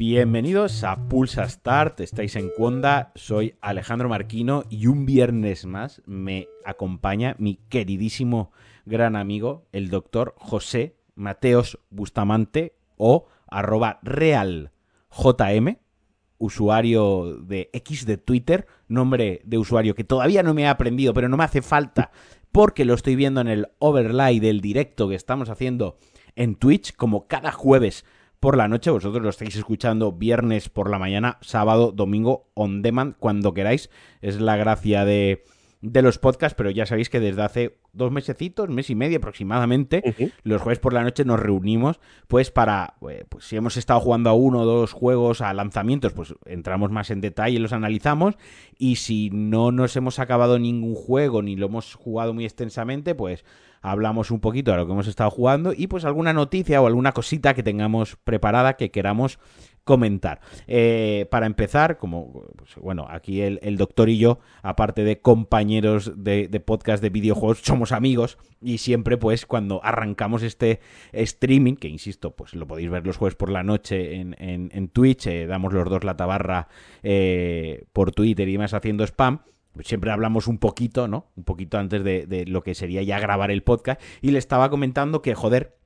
Bienvenidos a Pulsa Start, estáis en Cuonda, soy Alejandro Marquino y un viernes más me acompaña mi queridísimo gran amigo, el doctor José Mateos Bustamante o arroba realjm, usuario de X de Twitter, nombre de usuario que todavía no me he aprendido, pero no me hace falta porque lo estoy viendo en el overlay del directo que estamos haciendo en Twitch, como cada jueves por la noche. Vosotros lo estáis escuchando viernes por la mañana, sábado, domingo, on demand, cuando queráis. Es la gracia de, de los podcasts, pero ya sabéis que desde hace dos mesecitos, mes y medio aproximadamente, los jueves por la noche nos reunimos, pues para, eh, pues si hemos estado jugando a uno o dos juegos a lanzamientos, pues entramos más en detalle y los analizamos, y si no nos hemos acabado ningún juego ni lo hemos jugado muy extensamente, pues hablamos un poquito de lo que hemos estado jugando y pues alguna noticia o alguna cosita que tengamos preparada que queramos comentar. Eh, para empezar, como, pues, bueno, aquí el, doctor y yo, aparte de compañeros de, podcast de videojuegos, somos amigos y siempre pues cuando arrancamos este streaming, que insisto, pues lo podéis ver los jueves por la noche en, en, Twitch, eh, damos los dos la tabarra eh, por Twitter y más haciendo spam, siempre hablamos un poquito, ¿no? Un poquito antes de, lo que sería ya grabar el podcast. Y le estaba comentando que, joder,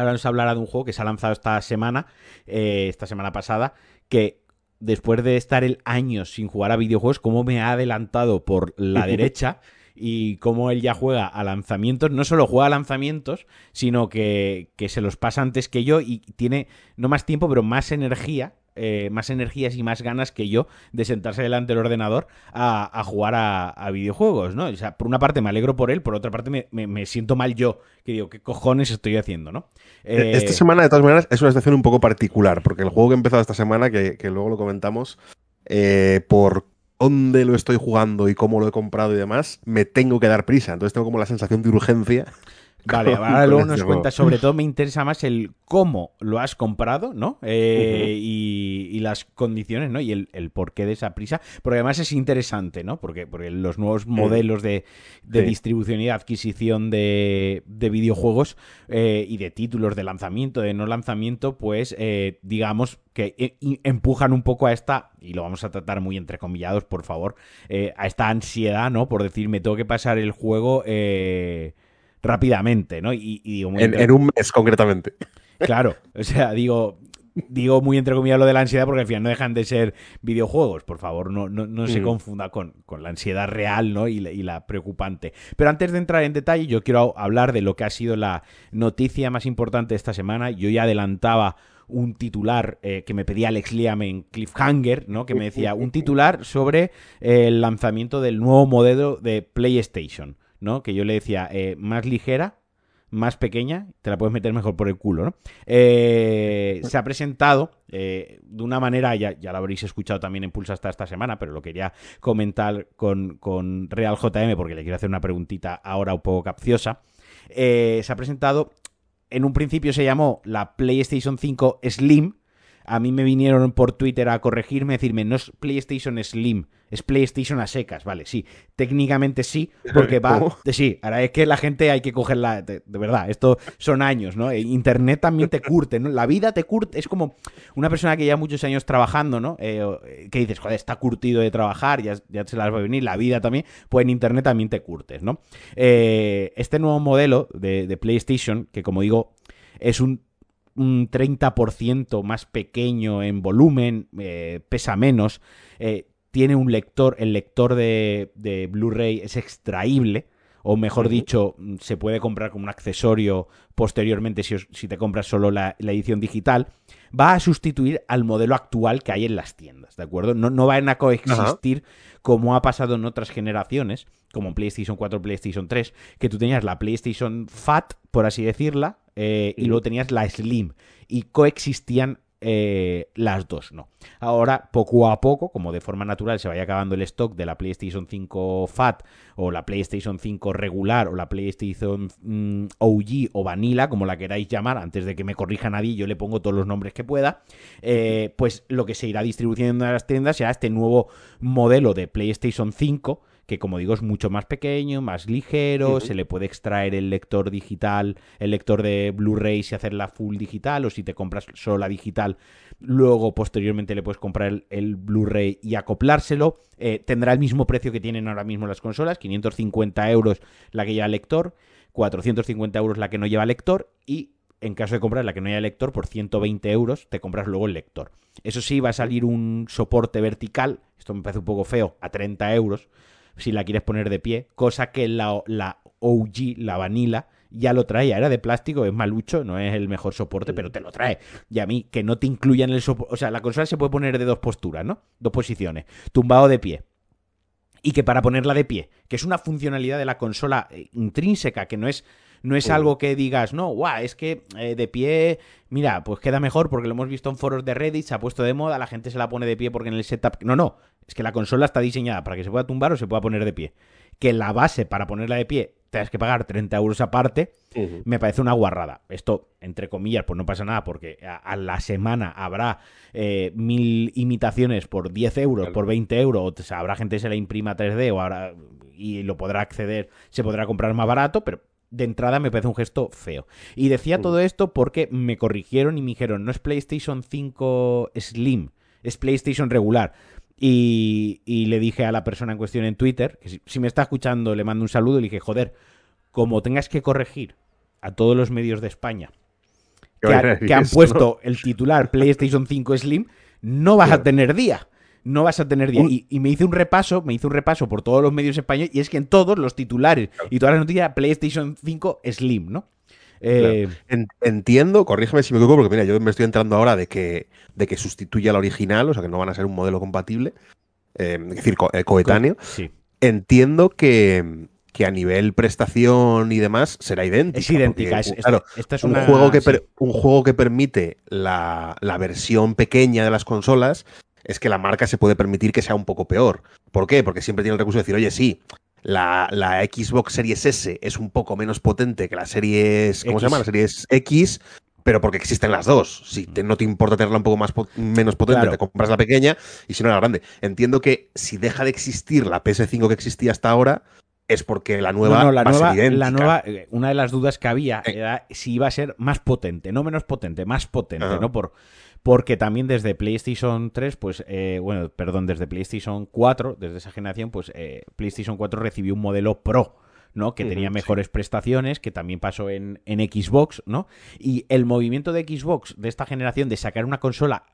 ahora nos hablará de un juego que se ha lanzado esta semana, eh, esta semana pasada, que después de estar el año sin jugar a videojuegos, cómo me ha adelantado por la derecha y cómo él ya juega a lanzamientos, no solo juega a lanzamientos, sino que, que se los pasa antes que yo y tiene no más tiempo, pero más energía eh, más energías y más ganas que yo de sentarse delante del ordenador a, jugar a, videojuegos, ¿no? O sea, por una parte me alegro por él, por otra parte me, siento mal yo, que digo, ¿qué cojones estoy haciendo, no? E, esta eh, semana, de todas maneras, es una situación un poco particular, porque el juego que he empezado esta semana, que, luego lo comentamos, eh, por dónde lo estoy jugando y cómo lo he comprado y demás, me tengo que dar prisa. Entonces tengo como la sensación de urgencia Vale, ahora luego nos cuenta, sobre todo me interesa más el cómo lo has comprado, ¿no? Eh, y, las condiciones, ¿no? Y el, porqué de esa prisa, porque además es interesante, ¿no? Porque, porque los nuevos modelos de, distribución y adquisición de, videojuegos eh, y de títulos de lanzamiento, de no lanzamiento, pues eh, digamos que empujan un poco a esta, y lo vamos a tratar muy entrecomillados, por favor, a esta ansiedad, ¿no? Por decir, me tengo que pasar el juego rápidamente, ¿no? Y, digo, en, un mes concretamente. Claro, o sea, digo, digo muy entre comillas lo de la ansiedad porque al final no dejan de ser videojuegos. Por favor, no, no, se mm. confunda con, la ansiedad real ¿no? Y la, preocupante. Pero antes de entrar en detalle, yo quiero hablar de lo que ha sido la noticia más importante esta semana. Yo ya adelantaba un titular eh, que me pedía Alex Liam en Cliffhanger, ¿no? Que me decía un titular sobre el lanzamiento del nuevo modelo de PlayStation. Que yo le decía, eh, más ligera, más pequeña, te la puedes meter mejor por el culo, ¿no? Eh, se ha presentado eh, de una manera, ya, ya lo habréis escuchado también en Pulsa hasta esta semana, pero lo quería comentar con, con Real JM porque le quiero hacer una preguntita ahora un poco capciosa. se ha presentado, en un principio se llamó la PlayStation 5 Slim, a mí me vinieron por Twitter a corregirme, decirme, no es PlayStation Slim, es PlayStation a secas, vale, sí, técnicamente sí, porque va, sí, ahora es que la gente hay que cogerla, de, verdad, esto son años, ¿no? E Internet también te curte, ¿no? La vida te curte, es como una persona que lleva muchos años trabajando, ¿no? Eh, eh, que dices, joder, está curtido de trabajar, ya, ya se las va a venir, la vida también, pues en Internet también te curtes, ¿no? Eh, este nuevo modelo de, de PlayStation, que como digo, es un un 30% más pequeño en volumen, eh, pesa menos, eh, tiene un lector, el lector de, de Blu-ray es extraíble, o mejor dicho, mm, se puede comprar como un accesorio posteriormente si, si te compras solo la, edición digital, va a sustituir al modelo actual que hay en las tiendas, ¿de acuerdo? No, no van a coexistir como ha pasado en otras generaciones, como en PlayStation 4, PlayStation 3, que tú tenías la PlayStation Fat, por así decirla, eh, y luego tenías la Slim, y coexistían eh, las dos, no. Ahora, poco a poco, como de forma natural se vaya acabando el stock de la PlayStation 5 Fat o la PlayStation 5 regular o la PlayStation mm, OG o Vanilla, como la queráis llamar, antes de que me corrija nadie, yo le pongo todos los nombres que pueda, eh, pues lo que se irá distribuyendo en las tiendas será este nuevo modelo de PlayStation 5 que como digo es mucho más pequeño, más ligero, se le puede extraer el lector digital, el lector de Blu-ray y hacer la full digital, o si te compras solo la digital, luego posteriormente le puedes comprar el, Blu-ray y acoplárselo. Eh, tendrá el mismo precio que tienen ahora mismo las consolas, 550 euros la que lleva lector, 450 euros la que no lleva lector y en caso de comprar la que no haya lector, por 120 euros te compras luego el lector. Eso sí, va a salir un soporte vertical, esto me parece un poco feo, a 30 euros, si la quieres poner de pie, cosa que la, la OG, la vanilla, ya lo traía, era de plástico, es malucho, no es el mejor soporte, pero te lo trae. Y a mí, que no te incluyan el soporte, o sea, la consola se puede poner de dos posturas, ¿no? Dos posiciones, tumbado de pie. Y que para ponerla de pie, que es una funcionalidad de la consola eh, intrínseca, que no es no es algo que digas, no, guau, es que eh, de pie, mira, pues queda mejor porque lo hemos visto en foros de Reddit, se ha puesto de moda, la gente se la pone de pie porque en el setup. No, no, es que la consola está diseñada para que se pueda tumbar o se pueda poner de pie. Que la base para ponerla de pie tengas que pagar 30 euros aparte, me parece una guarrada. Esto, entre comillas, pues no pasa nada, porque a, la semana habrá eh, mil imitaciones por 10 euros, por 20 euros, o sea, habrá gente que se la imprima 3D o ahora y lo podrá acceder, se podrá comprar más barato, pero de entrada me parece un gesto feo. Y decía todo esto porque me corrigieron y me dijeron, no es PlayStation 5 Slim, es PlayStation regular. Y, le dije a la persona en cuestión en Twitter, que si, me está escuchando le mando un saludo, y le dije, joder, como tengas que corregir a todos los medios de España que, han puesto el titular PlayStation 5 Slim, no vas a tener día no vas a tener día. Y, me hice un repaso, me hice un repaso por todos los medios españoles y es que en todos los titulares y todas las noticias PlayStation 5 Slim, ¿no? Eh, entiendo, corrígeme si me equivoco, porque mira, yo me estoy entrando ahora de que, de que sustituya al original, o sea que no van a ser un modelo compatible, eh, es decir, eh, coetáneo. Sí. Entiendo que, que a nivel prestación y demás será idéntica. Es idéntica, es, claro, esta, es un, juego que un juego que permite la, la, versión pequeña de las consolas es que la marca se puede permitir que sea un poco peor. ¿Por qué? Porque siempre tiene el recurso de decir, oye, sí, la, Xbox Series S es un poco menos potente que la Series. ¿Cómo se llama? La Series X. Pero porque existen las dos. Si no te importa tenerla un poco más menos potente, te compras la pequeña y si no la grande. Entiendo que si deja de existir la PS5 que existía hasta ahora, es porque la nueva la nueva, La nueva, eh, una de las dudas que había era si iba a ser más potente, no menos potente, más potente, ¿no? Por, porque también desde PlayStation 3, pues, eh, bueno, perdón, desde PlayStation 4, desde esa generación, pues eh, PlayStation 4 recibió un modelo Pro. ¿no? Que tenía mejores prestaciones, que también pasó en, en Xbox, ¿no? Y el movimiento de Xbox de esta generación de sacar una consola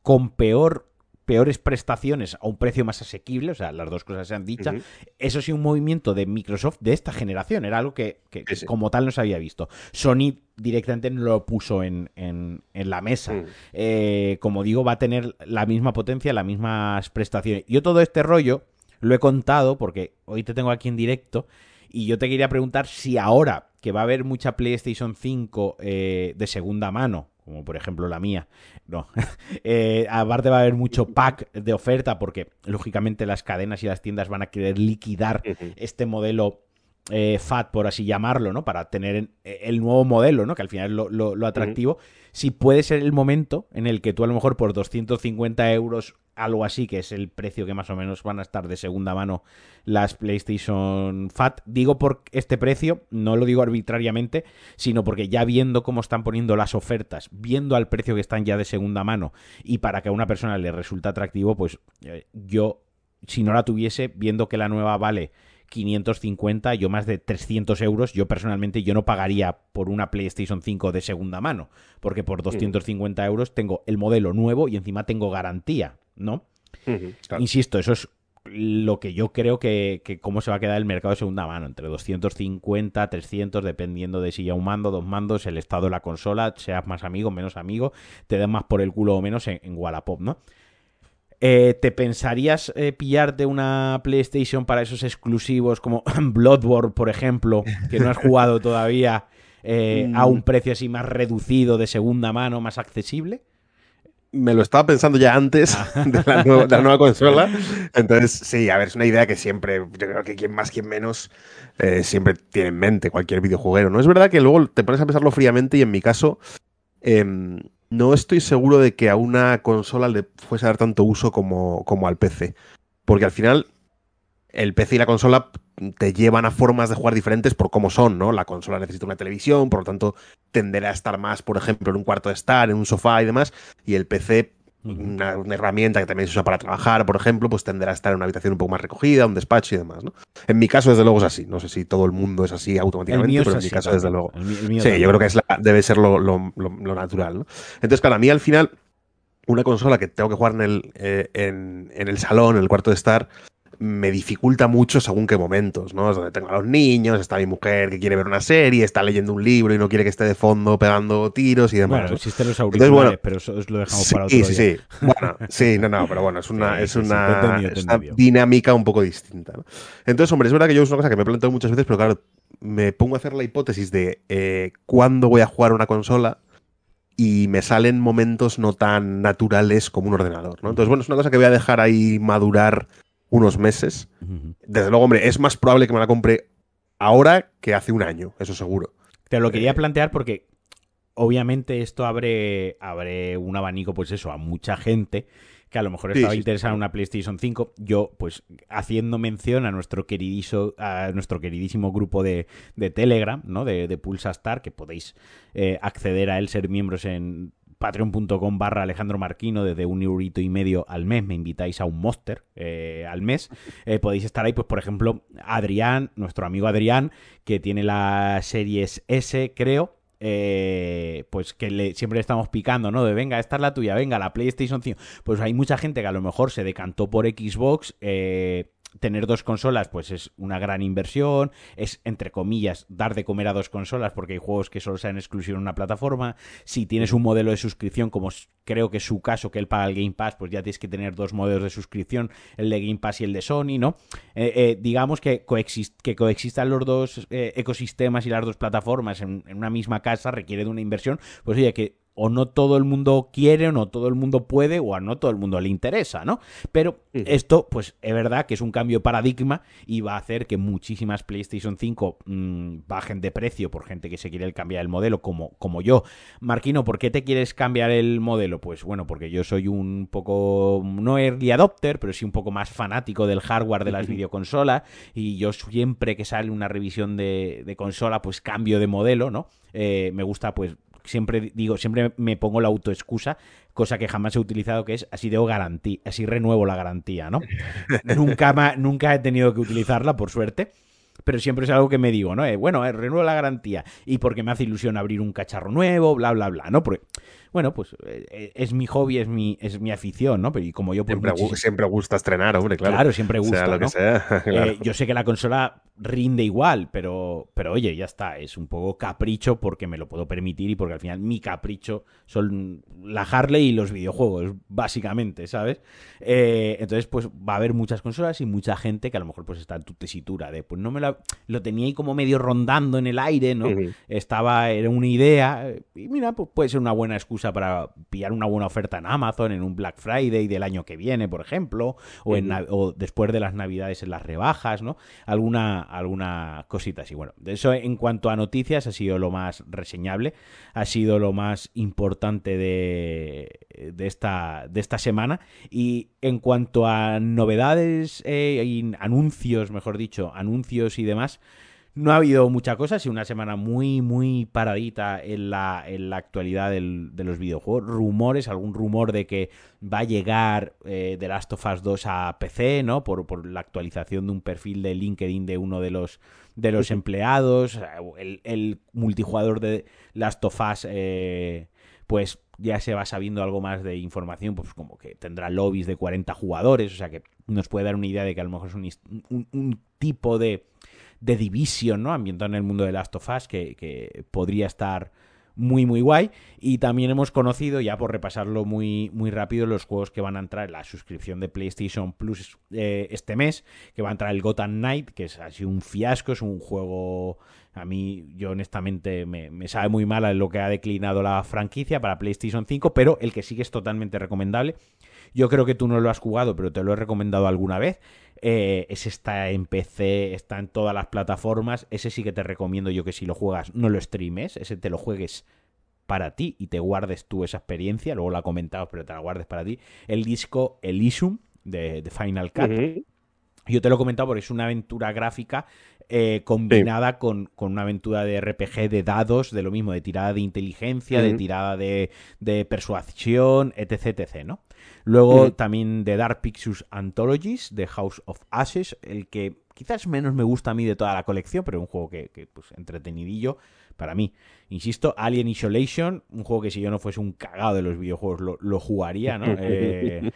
con peor peores prestaciones a un precio más asequible, o sea, las dos cosas se han dicho. Eso sí, un movimiento de Microsoft de esta generación, era algo que, como tal no se había visto. Sony directamente no lo puso en, en, la mesa. Mm. Eh, como digo, va a tener la misma potencia, las mismas prestaciones. Yo todo este rollo lo he contado porque hoy te tengo aquí en directo y yo te quería preguntar si ahora que va a haber mucha PlayStation 5 eh, de segunda mano, como por ejemplo la mía. No. Eh, aparte va a haber mucho pack de oferta porque lógicamente las cadenas y las tiendas van a querer liquidar este modelo eh, FAT, por así llamarlo, ¿no? Para tener el nuevo modelo, ¿no? Que al final es lo, atractivo. Si puede ser el momento en el que tú a lo mejor por 250 euros algo así, que es el precio que más o menos van a estar de segunda mano las PlayStation Fat. Digo por este precio, no lo digo arbitrariamente, sino porque ya viendo cómo están poniendo las ofertas, viendo al precio que están ya de segunda mano y para que a una persona le resulta atractivo, pues eh, yo, si no la tuviese, viendo que la nueva vale 550, yo más de 300 euros, yo personalmente yo no pagaría por una PlayStation 5 de segunda mano, porque por 250 euros tengo el modelo nuevo y encima tengo garantía. ¿No? Insisto, eso es lo que yo creo que, cómo se va a quedar el mercado de segunda mano, entre 250, 300, dependiendo de si ya un mando, dos mandos, el estado de la consola, seas más amigo, menos amigo, te den más por el culo o menos en, Wallapop, ¿no? Eh, ¿Te pensarías eh, pillarte una PlayStation para esos exclusivos como Bloodborne, por ejemplo, que no has jugado todavía, eh, a un mm. precio así más reducido, de segunda mano, más accesible? Me lo estaba pensando ya antes ah. de, la nueva, consola. Entonces, sí, a ver, es una idea que siempre, yo creo que quien más, quien menos, eh, siempre tiene en mente cualquier videojueguero. No es verdad que luego te pones a pensarlo fríamente y en mi caso, em, no estoy seguro de que a una consola le fuese a dar tanto uso como, como al PC. Porque al final, el PC y la consola te llevan a formas de jugar diferentes por cómo son, ¿no? La consola necesita una televisión, por lo tanto tenderá a estar más, por ejemplo, en un cuarto de estar, en un sofá y demás, y el PC una, herramienta que también se usa para trabajar, por ejemplo, pues tenderá a estar en una habitación un poco más recogida, un despacho y demás, ¿no? En mi caso, desde luego, es así. No sé si todo el mundo es así automáticamente, pero en mi caso, desde luego. sí, yo creo que es debe ser lo, natural, ¿no? Entonces, claro, a mí al final, una consola que tengo que jugar en el, eh, en, en el salón, en el cuarto de estar, me dificulta mucho según qué momentos, ¿no? Es donde tengo a los niños, está mi mujer que quiere ver una serie, está leyendo un libro y no quiere que esté de fondo pegando tiros y demás. Bueno, existen los auriculares, pero eso lo dejamos para otro sí, Sí, sí, Bueno, sí, no, no, pero bueno, es una, es una, dinámica un poco distinta. ¿no? Entonces, hombre, es verdad que yo es una cosa que me he planteado muchas veces, pero claro, me pongo a hacer la hipótesis de eh, cuándo voy a jugar una consola y me salen momentos no tan naturales como un ordenador, ¿no? Entonces, bueno, es una cosa que voy a dejar ahí madurar unos meses. Desde luego, hombre, es más probable que me la compre ahora que hace un año, eso seguro. Te lo quería eh, plantear porque obviamente esto abre, abre un abanico, pues eso, a mucha gente que a lo mejor estaba interesada en una PlayStation 5. Yo, pues, haciendo mención a nuestro queridísimo, a nuestro queridísimo grupo de, Telegram, ¿no? De, de Pulsa Star, que podéis eh, acceder a él, ser miembros en patreon.com barra Alejandro Marquino desde un eurito y medio al mes me invitáis a un monster eh, al mes eh, podéis estar ahí pues por ejemplo Adrián nuestro amigo Adrián que tiene la series S creo eh, pues que siempre le estamos picando, ¿no? De venga, esta es la tuya, venga, la PlayStation 5. Pues hay mucha gente que a lo mejor se decantó por Xbox, eh, tener dos consolas pues es una gran inversión, es entre comillas dar de comer a dos consolas porque hay juegos que solo sean exclusivos en una plataforma, si tienes un modelo de suscripción como creo que es su caso que él paga el Game Pass pues ya tienes que tener dos modelos de suscripción, el de Game Pass y el de Sony, ¿no? Eh, eh, digamos que, que coexistan los dos eh, ecosistemas y las dos plataformas en, en una misma casa requiere de una inversión, pues oye que o no todo el mundo quiere, o no todo el mundo puede, o a no todo el mundo le interesa, ¿no? Pero esto, pues es verdad que es un cambio de paradigma y va a hacer que muchísimas PlayStation 5 mm, bajen de precio por gente que se quiere cambiar el modelo, como, como yo. Marquino, ¿por qué te quieres cambiar el modelo? Pues bueno, porque yo soy un poco, no early adopter, pero sí un poco más fanático del hardware de las videoconsolas y yo siempre que sale una revisión de, consola, pues cambio de modelo, ¿no? Eh, me gusta pues siempre digo, siempre me pongo la autoexcusa, cosa que jamás he utilizado, que es así debo garantía, así renuevo la garantía, ¿no? nunca, nunca he tenido que utilizarla, por suerte pero siempre es algo que me digo, ¿no? Eh, bueno, eh, renuevo la garantía y porque me hace ilusión abrir un cacharro nuevo, bla, bla, bla, ¿no? Porque bueno, pues eh, eh, es mi hobby, es mi, es mi afición, ¿no? Pero y como yo... siempre, siempre, gusta estrenar, hombre, claro. Claro, siempre gusta, lo que sea, eh, yo sé que la consola rinde igual, pero, pero oye, ya está, es un poco capricho porque me lo puedo permitir y porque al final mi capricho son la Harley y los videojuegos, básicamente, ¿sabes? entonces, pues va a haber muchas consolas y mucha gente que a lo mejor pues está en tu tesitura de, pues no me la... Lo tenía ahí como medio rondando en el aire, ¿no? Estaba, era una idea y mira, pues puede ser una buena excusa para pillar una buena oferta en Amazon en un Black Friday del año que viene, por ejemplo, o, en, o después de las Navidades en las rebajas, ¿no? Alguna, alguna cosita así. Bueno, eso en cuanto a noticias ha sido lo más reseñable, ha sido lo más importante de, de, esta, de esta semana. Y en cuanto a novedades eh, y anuncios, mejor dicho, anuncios y demás, no ha habido mucha cosa, ha sido una semana muy, muy paradita en la, en la actualidad de los videojuegos. Rumores, algún rumor de que va a llegar eh, The Last of Us 2 a PC, ¿no? Por, por, la actualización de un perfil de LinkedIn de uno de los, de los empleados. El, el multijugador de Last of Us, eh, pues ya se va sabiendo algo más de información, pues como que tendrá lobbies de 40 jugadores, o sea que nos puede dar una idea de que a lo mejor es un, un tipo de de Division, ¿no? Ambientado en el mundo de Last of Us, que, podría estar muy muy guay. Y también hemos conocido ya por repasarlo muy muy rápido los juegos que van a entrar en la suscripción de PlayStation Plus eh, este mes que va a entrar el Gotham Knight que es así un fiasco es un juego a mí yo honestamente me, me sabe muy mal a lo que ha declinado la franquicia para PlayStation 5 pero el que sí que es totalmente recomendable. Yo creo que tú no lo has jugado pero te lo he recomendado alguna vez eh, ese está en PC, está en todas las plataformas. Ese sí que te recomiendo yo que si lo juegas no lo streames, ese te lo juegues para ti y te guardes tú esa experiencia. Luego lo ha comentado, pero te la guardes para ti. El disco Elysium de, Final Cut. Yo te lo he comentado porque es una aventura gráfica eh, combinada con, una aventura de RPG de dados, de lo mismo, de tirada de inteligencia, de tirada de, persuasión, etc, etc, ¿no? Luego también de Dark Pictures Anthologies, de House of Ashes, el que quizás menos me gusta a mí de toda la colección, pero es un juego que, que pues, entretenidillo para mí. Insisto, Alien Isolation, un juego que si yo no fuese un cagado de los videojuegos lo, jugaría, ¿no? Eh,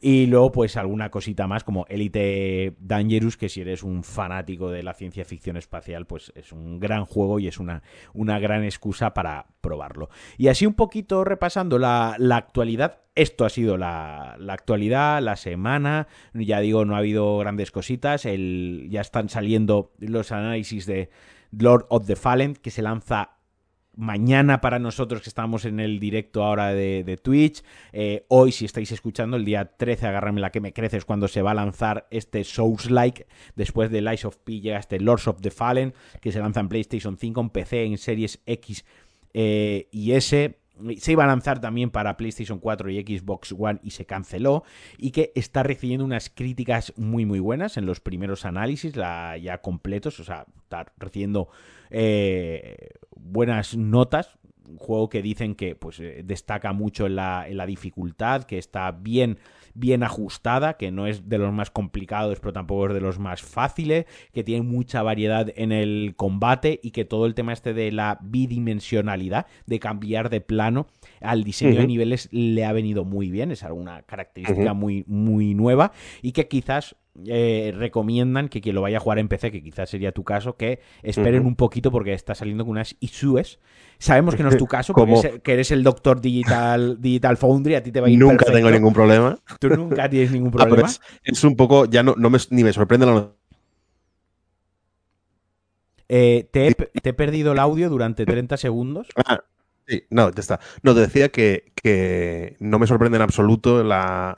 y luego, pues alguna cosita más como Elite Dangerous, que si eres un fanático de la ciencia ficción espacial, pues es un gran juego y es una, una gran excusa para probarlo. Y así un poquito repasando la, actualidad, esto ha sido la, la, actualidad, la semana. Ya digo, no ha habido grandes cositas. El, ya están saliendo los análisis de Lord of the Fallen, que se lanza mañana para nosotros que estamos en el directo ahora de, Twitch. Eh, hoy, si estáis escuchando, el día 13, agárrame la que me creces, cuando se va a lanzar este Souls-like. Después de Lies of P llega este Lords of the Fallen, que se lanza en PlayStation 5, en PC, en Series X eh, y S se iba a lanzar también para PlayStation 4 y Xbox One y se canceló y que está recibiendo unas críticas muy muy buenas en los primeros análisis ya completos, o sea, está recibiendo eh, buenas notas, un juego que dicen que pues eh, destaca mucho en la, en la dificultad, que está bien bien ajustada, que no es de los más complicados, pero tampoco es de los más fáciles, que tiene mucha variedad en el combate y que todo el tema este de la bidimensionalidad, de cambiar de plano al diseño de niveles le ha venido muy bien, es alguna característica muy, muy nueva y que quizás eh, recomiendan que quien lo vaya a jugar en PC, que quizás sería tu caso, que esperen un poquito porque está saliendo con unas issues. Sabemos que no es tu caso, porque que eres el doctor digital, digital Foundry, a ti te va a ir Nunca tengo ningún problema. Tú nunca tienes ningún ah, problema. es, un poco, ya no, no me, ni me sorprende la eh, te, he, perdido el audio durante 30 segundos. Ah, Sí, no, ya está. No, te decía que, no me sorprende en absoluto la,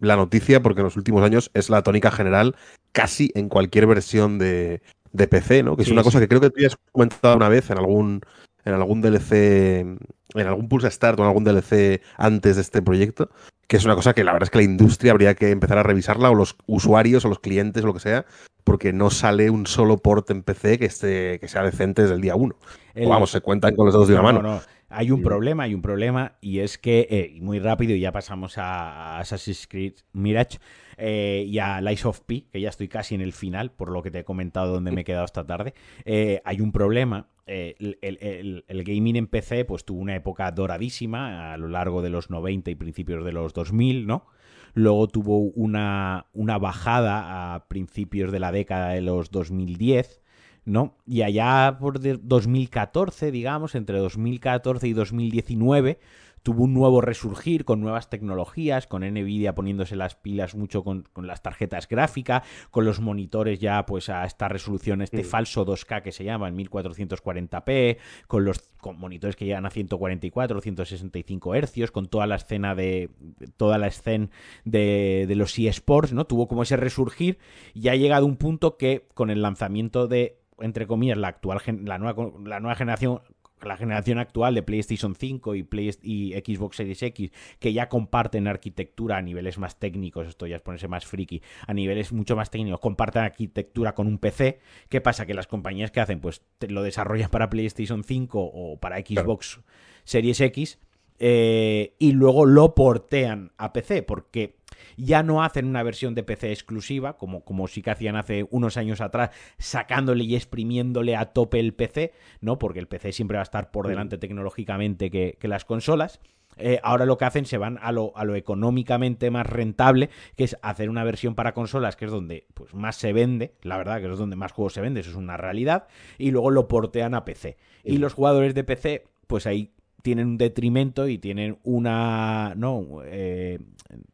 noticia porque en los últimos años es la tónica general casi en cualquier versión de, PC, ¿no? Que es una cosa que creo que tú ya has comentado una vez en algún, en algún DLC, en algún Pulse Start o en algún DLC antes de este proyecto, que es una cosa que la verdad es que la industria habría que empezar a revisarla o los usuarios o los clientes o lo que sea, porque no sale un solo port en PC que, esté, que sea decente desde el día uno. vamos, se cuentan con los dedos de una mano. No, Hay un problema, hay un problema, y es que, eh, muy rápido, y ya pasamos a, Assassin's Creed Mirage eh, y a Lies of P, que ya estoy casi en el final, por lo que te he comentado donde me he quedado esta tarde. Eh, hay un problema. El, el, gaming en PC pues tuvo una época doradísima a lo largo de los 90 y principios de los 2000, ¿no? Luego tuvo una, una bajada a principios de la década de los 2010, ¿no? Y allá por 2014, digamos, entre 2014 y 2019, tuvo un nuevo resurgir con nuevas tecnologías, con Nvidia poniéndose las pilas mucho con, las tarjetas gráficas, con los monitores ya pues a esta resolución, este falso 2K que se llama en 1440p, con los monitores que llegan a 144, 165 hercios, con toda la escena de toda la escena de, de los eSports, ¿no? Tuvo como ese resurgir y ha llegado un punto que con el lanzamiento de entre comillas, la actual la nueva, la nueva generación la generación actual de PlayStation 5 y, Play y Xbox Series X, que ya comparten arquitectura a niveles más técnicos, esto ya es ponerse más friki, a niveles mucho más técnicos, comparten arquitectura con un PC. ¿Qué pasa? Que las compañías que hacen, pues lo desarrollan para PlayStation 5 o para Xbox Series X eh, y luego lo portean a PC, porque ya no hacen una versión de PC exclusiva, como, como sí que hacían hace unos años atrás, sacándole y exprimiéndole a tope el PC, ¿no? Porque el PC siempre va a estar por delante tecnológicamente que, las consolas. Eh, ahora lo que hacen se van a lo, a lo, económicamente más rentable, que es hacer una versión para consolas, que es donde pues, más se vende, la verdad, que es donde más juegos se vende, eso es una realidad, y luego lo portean a PC. Y los jugadores de PC, pues ahí tienen un detrimento y tienen una no eh,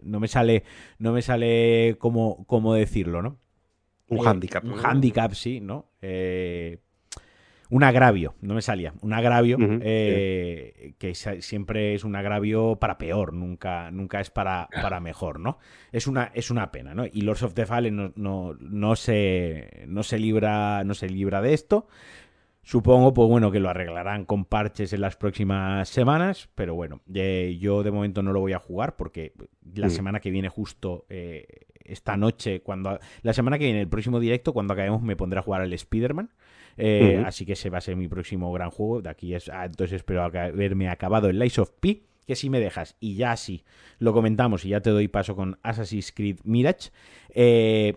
no me sale no me sale cómo, cómo decirlo no un handicap un handicap sí no eh, un agravio no me salía un agravio eh, que siempre es un agravio para peor nunca nunca es para, para mejor no es una es una pena no y Lords of the Fallen no, no, no se no se libra no se libra de esto Supongo, pues bueno, que lo arreglarán con parches en las próximas semanas, pero bueno, yo de momento no lo voy a jugar porque la mm. semana que viene justo eh, esta noche, cuando la semana que viene, el próximo directo, cuando acabemos, me pondré a jugar al Spider-Man. Eh, así que ese va a ser mi próximo gran juego. De aquí es. Ah, entonces espero haberme acabado el Lies of P. Que si me dejas, y ya sí lo comentamos, y ya te doy paso con Assassin's Creed Mirage. Eh,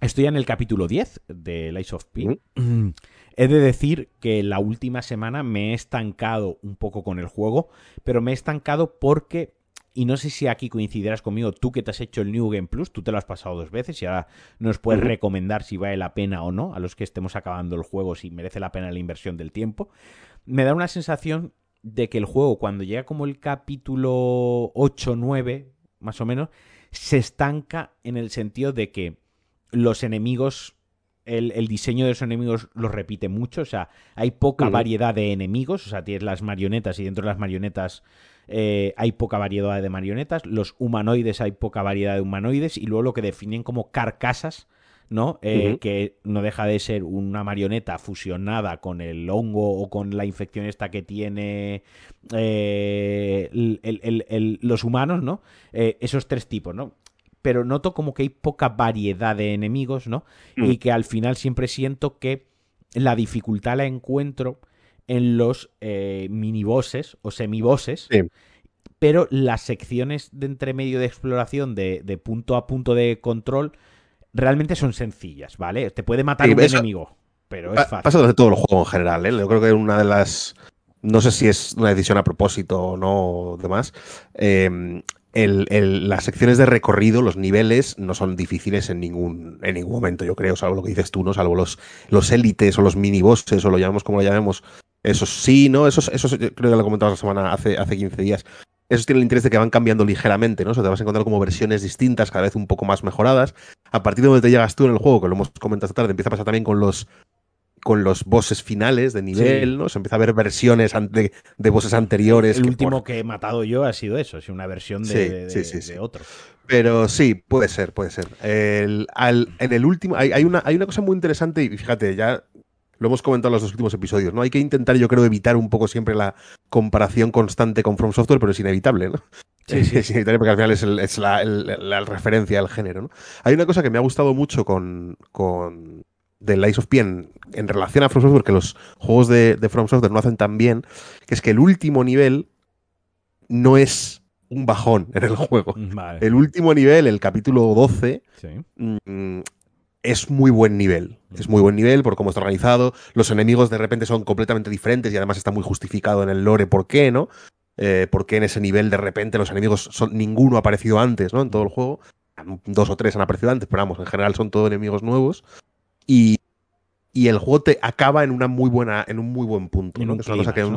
estoy en el capítulo 10 de Lies of P. He de decir que la última semana me he estancado un poco con el juego, pero me he estancado porque y no sé si aquí coincidirás conmigo, tú que te has hecho el New Game Plus, tú te lo has pasado dos veces y ahora nos puedes recomendar si vale la pena o no, a los que estemos acabando el juego, si merece la pena la inversión del tiempo. Me da una sensación de que el juego, cuando llega como el capítulo 8, 9, más o menos, se estanca en el sentido de que los enemigos el, diseño de los enemigos los repite mucho, o sea, hay poca variedad de enemigos, o sea, tienes las marionetas y dentro de las marionetas eh, hay poca variedad de marionetas, los humanoides hay poca variedad de humanoides y luego lo que definen como carcasas, ¿no? Eh, que no deja de ser una marioneta fusionada con el hongo o con la infección esta que tiene eh, los humanos, ¿no? esos tres tipos, ¿no? Pero noto como que hay poca variedad de enemigos, ¿no? Y mm. que al final siempre siento que la dificultad la encuentro en los eh, minibosses o semibosses. Pero las secciones de entremedio de exploración de, punto a punto de control realmente son sencillas, ¿vale? Te puede matar un enemigo, pero es fácil. Pasa de todo el juego en general, ¿eh? Yo creo que una de las. No sé si es una decisión a propósito o no, demás. Eh, las secciones de recorrido, los niveles, no son difíciles en ningún, en ningún momento, yo creo, salvo lo que dices tú, ¿no? Salvo los, los élites o los minibosses, o lo llamamos como lo llamemos, eso sí, ¿no? Eso, eso creo que lo comentamos la semana, hace, hace 15 días. Eso tiene el interés de que van cambiando ligeramente, ¿no? O sea, te vas a encontrar como versiones distintas, cada vez un poco más mejoradas. A partir de donde te llegas tú en el juego, que lo hemos comentado esta tarde, empieza a pasar también con los con los bosses finales de nivel, ¿no? Se empieza a ver versiones de, de bosses anteriores. El último que he matado yo ha sido eso, es una versión de, de, otro. Pero sí, puede ser, puede ser. en el último, hay, hay, una, hay una cosa muy interesante, y fíjate, ya lo hemos comentado en los dos últimos episodios, ¿no? Hay que intentar, yo creo, evitar un poco siempre la comparación constante con From Software, pero es inevitable, ¿no? Sí, sí. Es inevitable porque al final es, la, referencia al género, ¿no? Hay una cosa que me ha gustado mucho con, con The Lies of P en, relación a From Software, que los juegos de, From Software no hacen tan bien, que es que el último nivel no es un bajón en el juego. El último nivel, el capítulo 12, mm, es muy buen nivel. Es muy buen nivel por cómo está organizado. Los enemigos de repente son completamente diferentes y además está muy justificado en el lore por qué, ¿no? Eh, por qué en ese nivel de repente los enemigos son. Ninguno ha aparecido antes, ¿no? En todo el juego. Dos o tres han aparecido antes, pero vamos, en general son todos enemigos nuevos. Y, y el juego te acaba en una muy buena, en un muy buen punto. ¿no? es una cosa que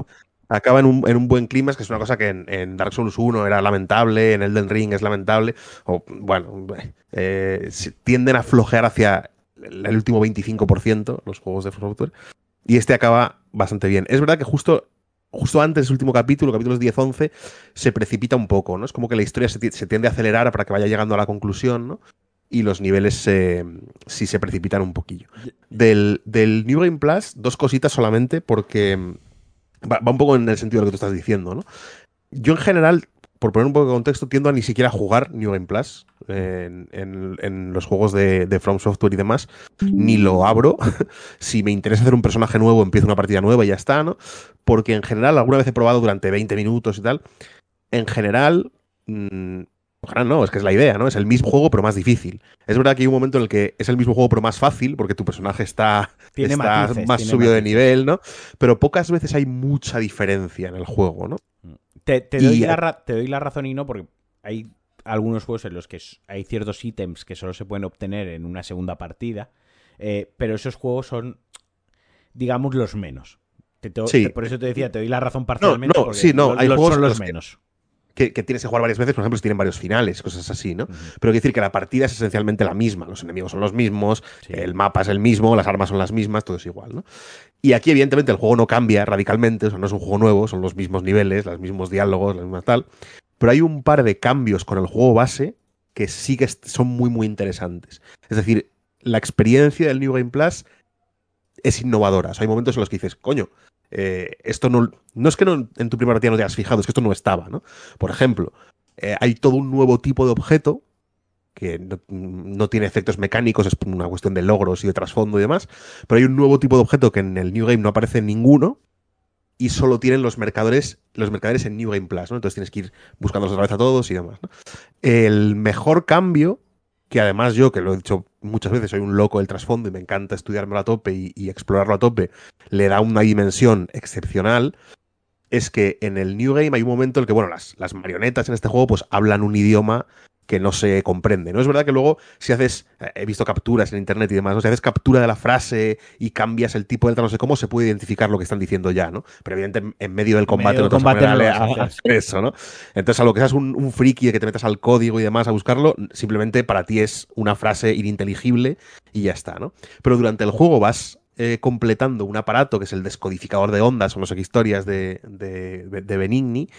acaba en un, en un, buen clima, que es una cosa que en, Dark Souls 1 era lamentable, en Elden Ring es lamentable, o bueno, eh, tienden a flojear hacia el último 25% los juegos de Software, y este acaba bastante bien. Es verdad que justo, justo antes del último capítulo, capítulos 10-11, se precipita un poco, ¿no? Es como que la historia se, tiende a acelerar para que vaya llegando a la conclusión, ¿no? Y los niveles sí se precipitan un poquillo. Del, del, New Game Plus, dos cositas solamente, porque Va, un poco en el sentido de lo que tú estás diciendo, ¿no? Yo en general, por poner un poco de contexto, tiendo a ni siquiera jugar New Game Plus en, los juegos de, From Software y demás, ni lo abro. si me interesa hacer un personaje nuevo, empiezo una partida nueva y ya está, ¿no? Porque en general, alguna vez he probado durante 20 minutos y tal. En general, mm, Ojalá no, es que es la idea, ¿no? Es el mismo juego, pero más difícil. Es verdad que hay un momento en el que es el mismo juego, pero más fácil, porque tu personaje está, más subido de nivel, ¿no? Pero pocas veces hay mucha diferencia en el juego, ¿no? Te, doy, la te doy la razón y no, porque hay algunos juegos en los que hay ciertos ítems que solo se pueden obtener en una segunda partida, eh, pero esos juegos son, digamos, los menos. por eso te decía, te doy la razón parcialmente. No, sí, no, hay juegos son los menos que, tienes que jugar varias veces, por ejemplo, si tienen varios finales, cosas así, ¿no? Pero quiero decir que la partida es esencialmente la misma, los enemigos son los mismos, el mapa es el mismo, las armas son las mismas, todo es igual, ¿no? Y aquí, evidentemente, el juego no cambia radicalmente, o sea, no es un juego nuevo, son los mismos niveles, los mismos diálogos, la misma tal. Pero hay un par de cambios con el juego base que sí que son muy, muy interesantes. Es decir, la experiencia del New Game Plus es innovadora. O sea, hay momentos en los que dices, coño, eh, esto no, no es que no, en tu primera partida no te hayas fijado, es que esto no estaba, ¿no? Por ejemplo, eh, hay todo un nuevo tipo de objeto que no, tiene efectos mecánicos, es una cuestión de logros y de trasfondo y demás. Pero hay un nuevo tipo de objeto que en el New Game no aparece ninguno y solo tienen los mercaderes, los mercaderes en New Game Plus, ¿no? Entonces tienes que ir buscándolos otra vez a todos y demás. El mejor cambio, que además yo, que lo he dicho muchas veces, soy un loco del trasfondo y me encanta estudiarme a tope y, explorarlo a tope, le da una dimensión excepcional, es que en el New Game hay un momento en el que, bueno, las, las marionetas en este juego pues hablan un idioma que no se comprende. ¿no? Es verdad que luego, si haces, he visto capturas en internet y demás, ¿no? si haces captura de la frase y cambias el tipo de letra, no sé cómo, se puede identificar lo que están diciendo ya, ¿no? Pero evidentemente en medio del combate, no, combate eso, ¿no? Entonces, a lo que seas un, un friki de que te metas al código y demás a buscarlo, simplemente para ti es una frase ininteligible y ya está, ¿no? Pero durante el juego vas eh, completando un aparato que es el descodificador de ondas o no sé qué historias de, de, Benigni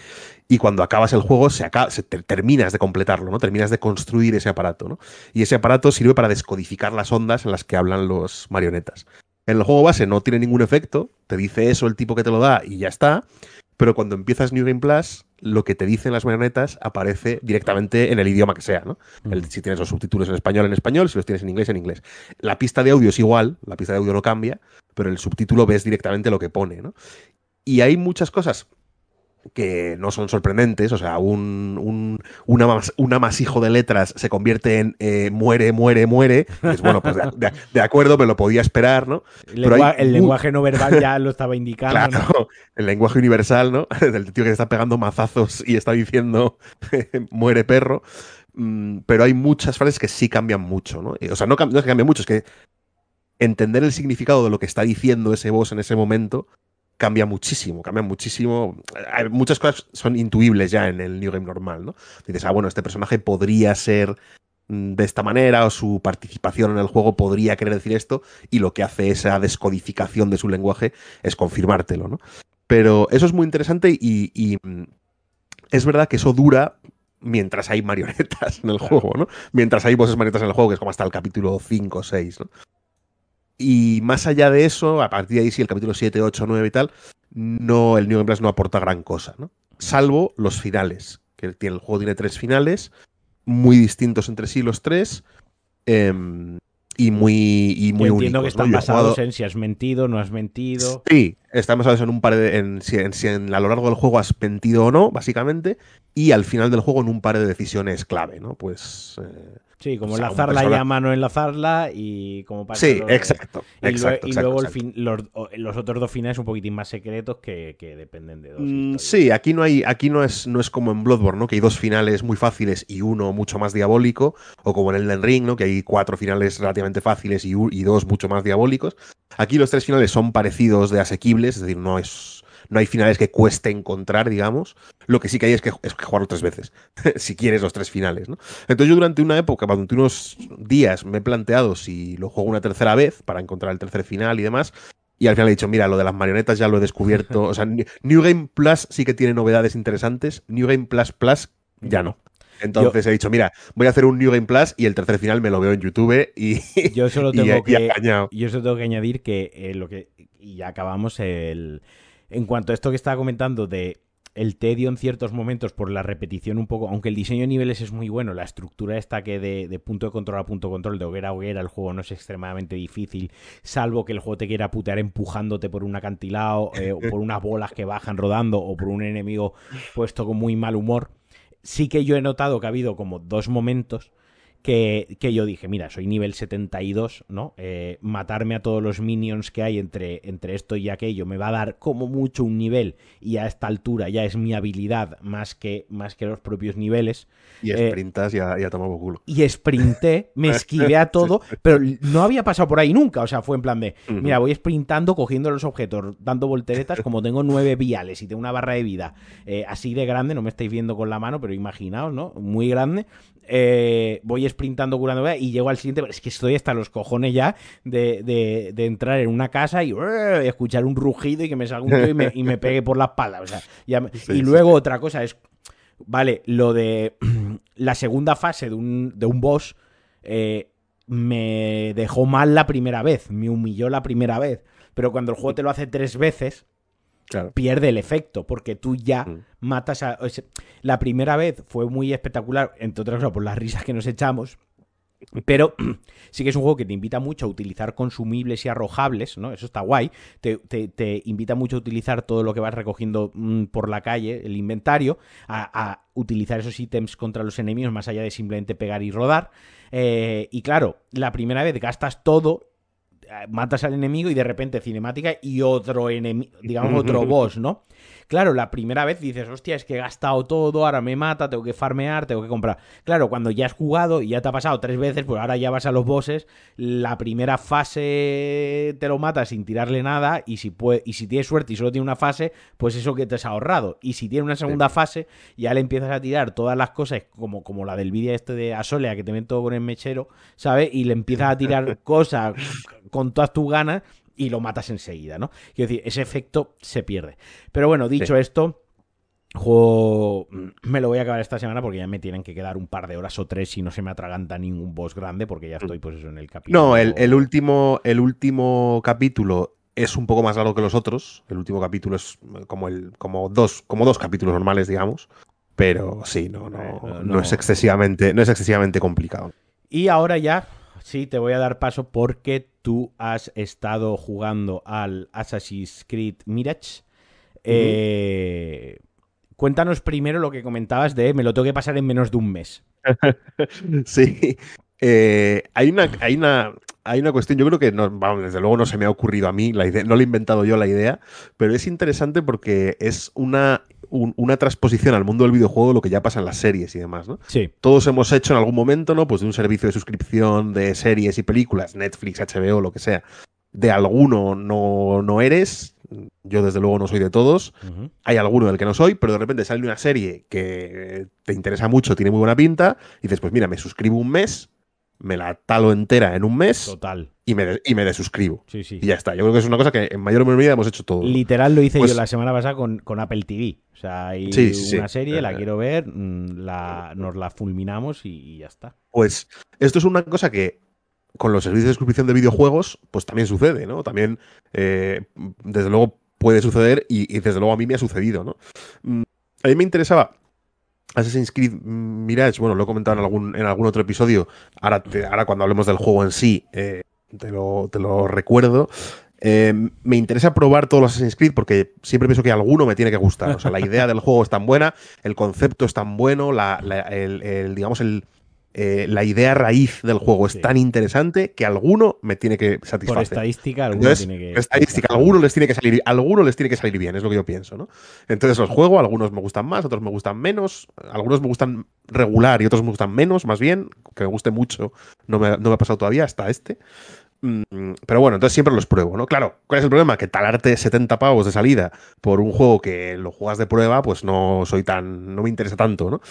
y cuando acabas el juego se, acaba, se terminas de completarlo, ¿no? Terminas de construir ese aparato, ¿no? Y ese aparato sirve para descodificar las ondas en las que hablan los marionetas. En el juego base no tiene ningún efecto, te dice eso el tipo que te lo da y ya está, pero cuando empiezas New Game Plus, lo que te dicen las marionetas aparece directamente en el idioma que sea, ¿no? Mm. si tienes los subtítulos en español, en español, si los tienes en inglés, en inglés. La pista de audio es igual, la pista de audio no cambia, pero el subtítulo ves directamente lo que pone, ¿no? Y hay muchas cosas que no son sorprendentes, o sea, un, un, un, amasijo de letras se convierte en eh, muere, muere, muere, es bueno, pues de, acuerdo, me lo podía esperar, ¿no? El, lenguaje no verbal ya lo estaba indicando. Claro, el lenguaje universal, ¿no? Del tío que está pegando mazazos y está diciendo muere perro. Mm, pero hay muchas frases que sí cambian mucho, ¿no? O sea, no, no es que cambien mucho, es que entender el significado de lo que está diciendo ese boss en ese momento cambia muchísimo, cambia muchísimo. Hay muchas cosas son intuibles ya en el New Game normal, ¿no? Dices, ah, bueno, este personaje podría ser mm, de esta manera o su participación en el juego podría querer decir esto y lo que hace esa descodificación de su lenguaje es confirmártelo, ¿no? Pero eso es muy interesante y, mm, es verdad que eso dura mientras hay marionetas en el juego, ¿no? Mientras hay voces marionetas en el juego, que es como hasta el capítulo 5 o 6, ¿no? Y más allá de eso, a partir de ahí sí, el capítulo 7, 8, 9 y tal, no, el New Game Plus no aporta gran cosa, ¿no? Salvo los finales, que el juego tiene tres finales, muy distintos entre sí los tres, em, y muy, y muy entiendo que están basados en si has mentido, no has mentido. Sí, están basados en un par de. En, si, en, a lo largo del juego has mentido o no, básicamente. Y al final del juego en un par de decisiones clave, ¿no? Pues. Eh, Sí, como enlazarla y a mano enlazarla y como para... Sí, exacto. Y, luego, los, otros dos finales un poquitín más secretos que, dependen de dos. Mm, sí, aquí no hay, aquí no es, no es como en Bloodborne, ¿no? Que hay dos finales muy fáciles y uno mucho más diabólico, o como en Elden Ring, ¿no? Que hay cuatro finales relativamente fáciles y, y dos mucho más diabólicos. Aquí los tres finales son parecidos de asequibles, es decir, no es no hay finales que cueste encontrar, digamos. Lo que sí que hay es que, es jugarlo tres veces, si quieres los tres finales, ¿no? Entonces yo durante una época, durante unos días, me he planteado si lo juego una tercera vez para encontrar el tercer final y demás. Y al final he dicho, mira, lo de las marionetas ya lo he descubierto. O sea, New Game Plus sí que tiene novedades interesantes. New Game Plus Plus ya no. Entonces he dicho, mira, voy a hacer un New Game Plus y el tercer final me lo veo en YouTube y. Yo solo tengo, que, yo solo tengo que añadir que eh, lo que. Y ya acabamos el en cuanto a esto que estaba comentando de el tedio en ciertos momentos por la repetición un poco, aunque el diseño de niveles es muy bueno, la estructura esta que de, punto de control a punto de control, de hoguera a hoguera, el juego no es extremadamente difícil, salvo que el juego te quiera putear empujándote por un acantilado, eh, o por unas bolas que bajan rodando, o por un enemigo puesto con muy mal humor. Sí que yo he notado que ha habido como dos momentos que, yo dije, mira, soy nivel 72, ¿no? Eh, matarme a todos los minions que hay entre, entre esto y aquello me va a dar como mucho un nivel y a esta altura ya es mi habilidad más que, más que los propios niveles. Y eh, sprintas y, a, culo. Y sprinté, me esquivé a todo, pero no había pasado por ahí nunca, o sea, fue en plan de, mira, voy sprintando, cogiendo los objetos, dando volteretas, como tengo nueve viales y tengo una barra de vida eh, así de grande, no me estáis viendo con la mano, pero imaginaos, ¿no? Muy grande, eh, voy sprintando curando y llego al siguiente. Es que estoy hasta los cojones ya de, entrar en una casa y escuchar un rugido y que me salga un tío y me, pegue por la espalda. O sea, y luego otra cosa es, vale, lo de la segunda fase de un, de un boss eh, me dejó mal la primera vez, me humilló la primera vez. Pero cuando el juego te lo hace tres veces, pierde el efecto, porque tú ya mm. matas a... la primera vez fue muy espectacular, entre otras cosas por las risas que nos echamos, Pero sí que es un juego que te invita mucho a utilizar consumibles y arrojables, ¿no? Eso está guay. Te, invita mucho a utilizar todo lo que vas recogiendo mm, por la calle, el inventario, a, utilizar esos ítems contra los enemigos más allá de simplemente pegar y rodar. Eh, y claro, la primera vez gastas todo matas al enemigo y de repente cinemática y otro enemigo, digamos otro boss, ¿no? Claro, la primera vez dices, hostia, es que he gastado todo, ahora me mata, tengo que farmear, tengo que comprar. Claro, cuando ya has jugado y ya te ha pasado tres veces, pues ahora ya vas a los bosses, la primera fase te lo matas sin tirarle nada y si, puede, y si tienes suerte y solo tiene una fase, pues eso que te has ahorrado. Y si tiene una segunda fase, ya le empiezas a tirar todas las cosas, como, como la del vídeo este de Asolea, que te meto con el mechero, ¿sabes? Y le empiezas a tirar cosas con todas tus ganas y lo matas enseguida, ¿no? Quiero decir, ese efecto se pierde. Pero bueno, dicho esto, juego me lo voy a acabar esta semana porque ya me tienen que quedar un par de horas o tres si no se me atraganta ningún boss grande porque ya estoy pues eso en el capítulo. No, el, último, el último capítulo es un poco más largo que los otros. El último capítulo es como el, como dos, como dos capítulos normales, digamos. Pero sí, no, no, no, es excesivamente, no es excesivamente complicado. Y ahora ya sí, te voy a dar paso porque tú has estado jugando al Assassin's Creed Mirage. Eh, cuéntanos primero lo que comentabas de me lo tengo que pasar en menos de un mes. sí. Eh, hay, una, hay, una, hay una cuestión, yo creo que no, desde luego no se me ha ocurrido a mí, la idea, no lo he inventado yo la idea, pero es interesante porque es una una transposición al mundo del videojuego de lo que ya pasa en las series y demás, ¿no? Sí. Todos hemos hecho en algún momento, ¿no? Pues de un servicio de suscripción de series y películas, Netflix, HBO, lo que sea. De alguno no, no eres, yo desde luego no soy de todos. Hay alguno del que no soy, pero de repente sale una serie que te interesa mucho, tiene muy buena pinta, y dices, pues mira, me suscribo un mes, me la talo entera en un mes. Total. Y me, y me desuscribo. Sí, sí. Y ya está. Yo creo que es una cosa que en mayor medida hemos hecho todos. Literal lo hice yo pues la semana pasada con, Apple TV. O sea, hay una serie, la eh, quiero ver, mm, la, nos la fulminamos y, ya está. Pues esto es una cosa que con los servicios de suscripción de videojuegos, pues también sucede, ¿no? También, eh, desde luego, puede suceder y, y, desde luego a mí me ha sucedido, ¿no? Mm, a mí me interesaba Assassin's Creed Mirage, bueno, lo he comentado en algún, en algún otro episodio. Ahora, ahora cuando hablemos del juego en sí, eh, te, lo, te, recuerdo. Eh, me interesa probar todos los Assassin's Creed porque siempre pienso que alguno me tiene que gustar. O sea, la idea del juego es tan buena, el concepto es tan bueno, la, el, digamos, el, eh, la idea raíz del juego es tan interesante que alguno me tiene que satisfacer. Por estadística, alguno tiene que. Estadística, alguno les tiene que salir, alguno les tiene que salir bien, es lo que yo pienso, ¿no? Entonces los juego, algunos me gustan más, otros me gustan menos, algunos me gustan regular y otros me gustan menos, más bien, que me guste mucho, no me, no me ha pasado todavía hasta este. Mm, pero bueno, entonces siempre los pruebo, ¿no? Claro, ¿cuál es el problema? Que talarte 70 pavos de salida por un juego que lo juegas de prueba, pues no soy tan. no me interesa tanto, ¿no?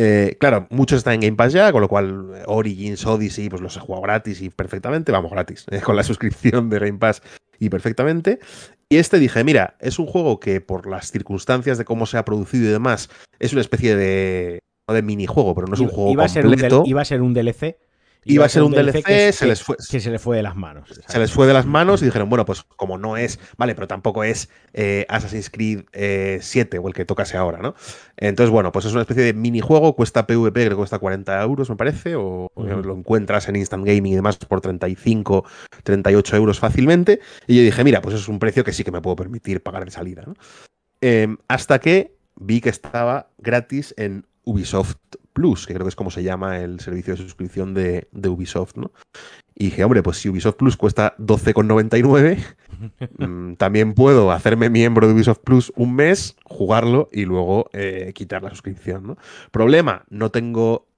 Eh, claro, muchos están en Game Pass ya, con lo cual eh, Origins, Odyssey, pues los he jugado gratis y perfectamente, vamos, gratis, eh, con la suscripción de Game Pass y perfectamente. Y este dije, mira, es un juego que por las circunstancias de cómo se ha producido y demás, es una especie de, no de minijuego, pero no es un juego iba completo. iba a ser un DLC Iba a ser un DLC, que, se les fue. Que se les fue de las manos. Se les fue de las manos y dijeron, bueno, pues como no es, vale, pero tampoco es eh, Assassin's Creed 7 eh, o el que tocase ahora, ¿no? Entonces, bueno, pues es una especie de minijuego, cuesta PvP, creo que cuesta 40 euros, me parece, o, lo encuentras en Instant Gaming y demás por 35, 38 euros fácilmente. Y yo dije, mira, pues es un precio que sí que me puedo permitir pagar de salida, ¿no? Em, hasta que vi que estaba gratis en Ubisoft Plus, que creo que es como se llama el servicio de suscripción de, Ubisoft, ¿no? Y dije, hombre, pues si Ubisoft Plus cuesta 12,99, mm, también puedo hacerme miembro de Ubisoft Plus un mes, jugarlo y luego eh, quitar la suscripción, ¿no? Problema, no tengo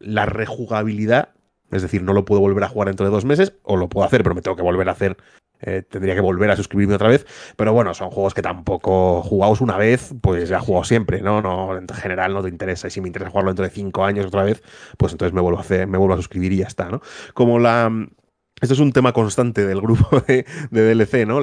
la rejugabilidad, es decir, no lo puedo volver a jugar dentro de dos meses, o lo puedo hacer, pero me tengo que volver a hacer eh, tendría que volver a suscribirme otra vez. Pero bueno, son juegos que tampoco jugados una vez, pues ya jugado siempre, ¿no? no En general no te interesa. Y si me interesa jugarlo dentro de cinco años otra vez, pues entonces me vuelvo a hacer, me vuelvo a suscribir y ya está, ¿no? Como la esto es un tema constante del grupo de, DLC, ¿no?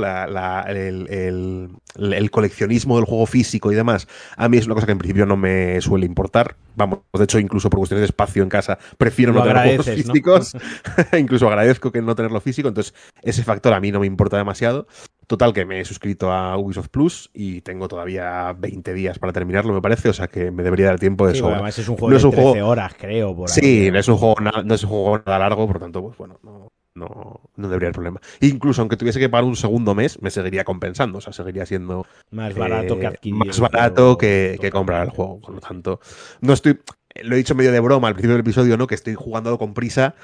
el, coleccionismo del juego físico y demás. A mí es una cosa que en principio no me suele importar. Vamos, de hecho, incluso por cuestiones de espacio en casa, prefiero no tener juegos físicos. incluso agradezco que no tenerlo físico. Entonces, ese factor a mí no me importa demasiado. Total, que me he suscrito a Ubisoft Plus y tengo todavía 20 días para terminarlo, me parece, o sea que me debería dar tiempo de Sí, bueno, además es un juego de 13 horas, creo. Por ahí. Sí, no es, un juego, no es un juego nada largo, por lo tanto, pues bueno, no, no, no debería haber problema. Incluso aunque tuviese que pagar un segundo mes, me seguiría compensando, o sea, seguiría siendo Más barato eh, que adquirir. más barato que, que comprar el juego. Por lo tanto, no estoy. Lo he dicho medio de broma al principio del episodio, ¿no? Que estoy jugándolo con prisa.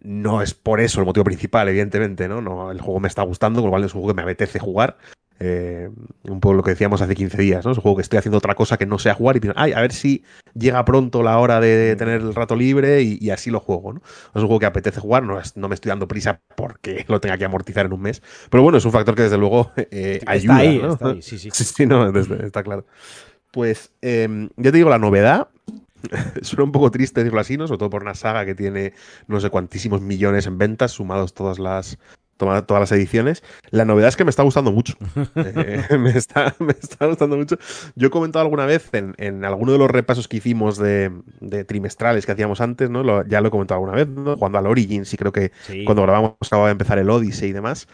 No es por eso el motivo principal, evidentemente, ¿no? no el juego me está gustando, con lo cual es un juego que me apetece jugar. Eh, un poco lo que decíamos hace 15 días, ¿no? Es un juego que estoy haciendo otra cosa que no sea jugar y pienso, ay, a ver si llega pronto la hora de tener el rato libre y, y así lo juego, ¿no? Es un juego que apetece jugar, no, es- no me estoy dando prisa porque lo tenga que amortizar en un mes. Pero bueno, es un factor que desde luego eh, Está ayuda. ahí, ¿no? está ahí, sí, sí. Sí, sí, no, desde- está claro. Pues em, ya te digo, la novedad. Suena un poco triste decirlo así, ¿no? Sobre todo por una saga que tiene no sé cuantísimos millones en ventas, sumados todas las, todas las ediciones. La novedad es que me está gustando mucho. Eh, me, está, me está gustando mucho. Yo he comentado alguna vez en, en alguno de los repasos que hicimos de, de trimestrales que hacíamos antes, ¿no? Lo- ya lo he comentado alguna vez, ¿no? Jugando al Origins y creo que Sí. cuando grabamos acababa de empezar el Odyssey y demás.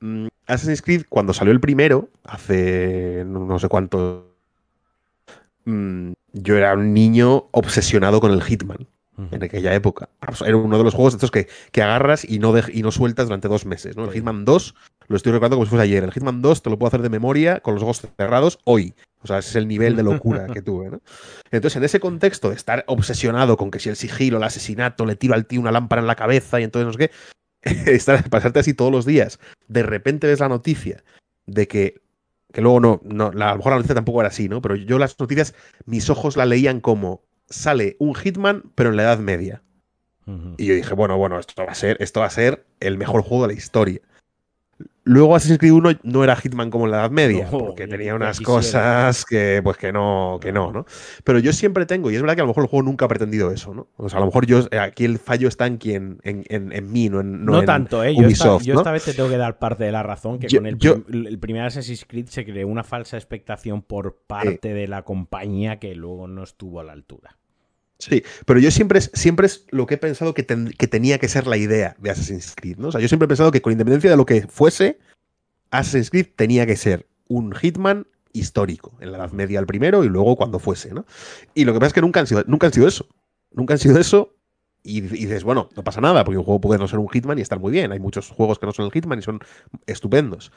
Mm, Assassin's Creed, cuando salió el primero, hace no no sé cuánto. mm, yo era un niño obsesionado con el Hitman En aquella época. Era uno de los juegos de estos que, que agarras y no, dej- y no sueltas durante dos meses. ¿no? El. Hitman 2 lo estoy recordando como si fuese ayer. El Hitman 2 te lo puedo hacer de memoria con los ojos cerrados hoy. O sea, ese es el nivel de locura que tuve. ¿no? Entonces, en ese contexto de estar obsesionado con que si el sigilo, el asesinato, le tiro al tío una lámpara en la cabeza y entonces no sé qué, estar, pasarte así todos los días, de repente ves la noticia de que, que luego no, no la- a lo mejor la noticia tampoco era así, ¿no? Pero yo las noticias, mis ojos la leían como sale un Hitman, pero en la Edad Media. Y yo dije, bueno, bueno, esto va a ser, esto va a ser el mejor juego de la historia. Luego Assassin's Creed 1 no era Hitman como en la Edad Media, No, porque tenía unas quisiera. cosas que pues que no, que no, ¿no? Pero yo siempre tengo, y es verdad que a lo mejor el juego nunca ha pretendido eso, ¿no? O sea, a lo mejor yo aquí el fallo está en quien, en, en- en mí, no en, no No, en tanto, ¿eh? Yo, esta, Ubisoft, yo esta vez te tengo que dar parte de la razón, que Yo- con el, yo- el primer Assassin's Creed se creó una falsa expectación por parte de la compañía que luego no estuvo a la altura. Sí, pero yo siempre es, siempre es lo que he pensado que, que tenía que ser la idea de Assassin's Creed, ¿no? O sea, yo siempre he pensado que con independencia de lo que fuese, Assassin's Creed tenía que ser un Hitman histórico, en la Edad Media el primero y luego cuando fuese, ¿no? Y lo que pasa es que nunca han sido, nunca han sido eso. Nunca han sido eso. Y, y dices, bueno, no pasa nada, porque un juego puede no ser un Hitman y estar muy bien. Hay muchos juegos que no son el Hitman y son estupendos.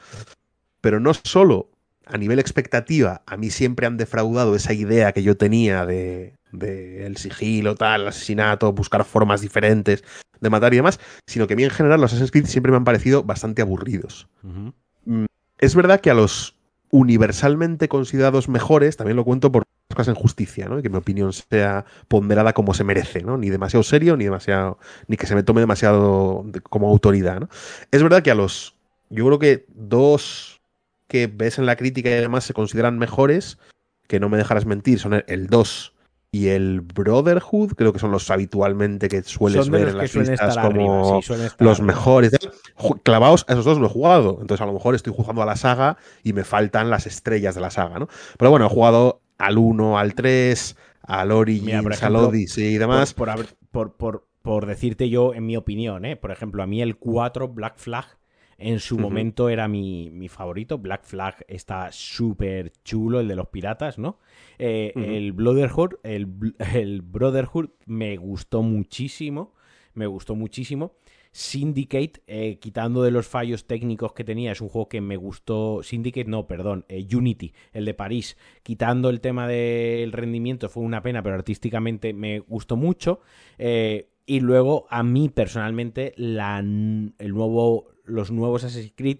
Pero no solo a nivel expectativa, a mí siempre han defraudado esa idea que yo tenía de, de el sigilo, tal, el asesinato, buscar formas diferentes de matar y demás, sino que a mí en general los Assassin's Creed siempre me han parecido bastante aburridos. Ujú. Es verdad que a los universalmente considerados mejores, también lo cuento por cosas en justicia, ¿no? Y que mi opinión sea ponderada como se merece, ¿no? Ni demasiado serio, ni demasiado. ni que se me tome demasiado de- como autoridad, ¿no? Es verdad que a los. Yo creo que dos que ves en la crítica y además se consideran mejores, que no me dejarás mentir, son el- el 2 y el Brotherhood, creo que son los habitualmente que sueles ver en las listas como arriba, sí, los arriba. mejores. Clavaos, a esos dos lo he jugado. Entonces, a lo mejor estoy jugando a la saga y me faltan las estrellas de la saga, ¿no? Pero bueno, he jugado al 1, al 3, al Origins, Mira, al Odyssey y demás. por, por, por- por decirte yo, en mi opinión, ¿eh? por ejemplo, a mí el 4 Black Flag en su momento era mi, mi favorito. Black Flag está súper chulo, el de los piratas, ¿no? Eh. El Brotherhood, el, el Brotherhood me gustó muchísimo, me gustó muchísimo. Syndicate, eh, quitando de los fallos técnicos que tenía, es un juego que me gustó. Syndicate, no, perdón, eh, Unity, el de París. Quitando el tema del rendimiento, fue una pena, pero artísticamente me gustó mucho. Eh, y luego, a mí personalmente, la, el nuevo, los nuevos Assassin's Creed,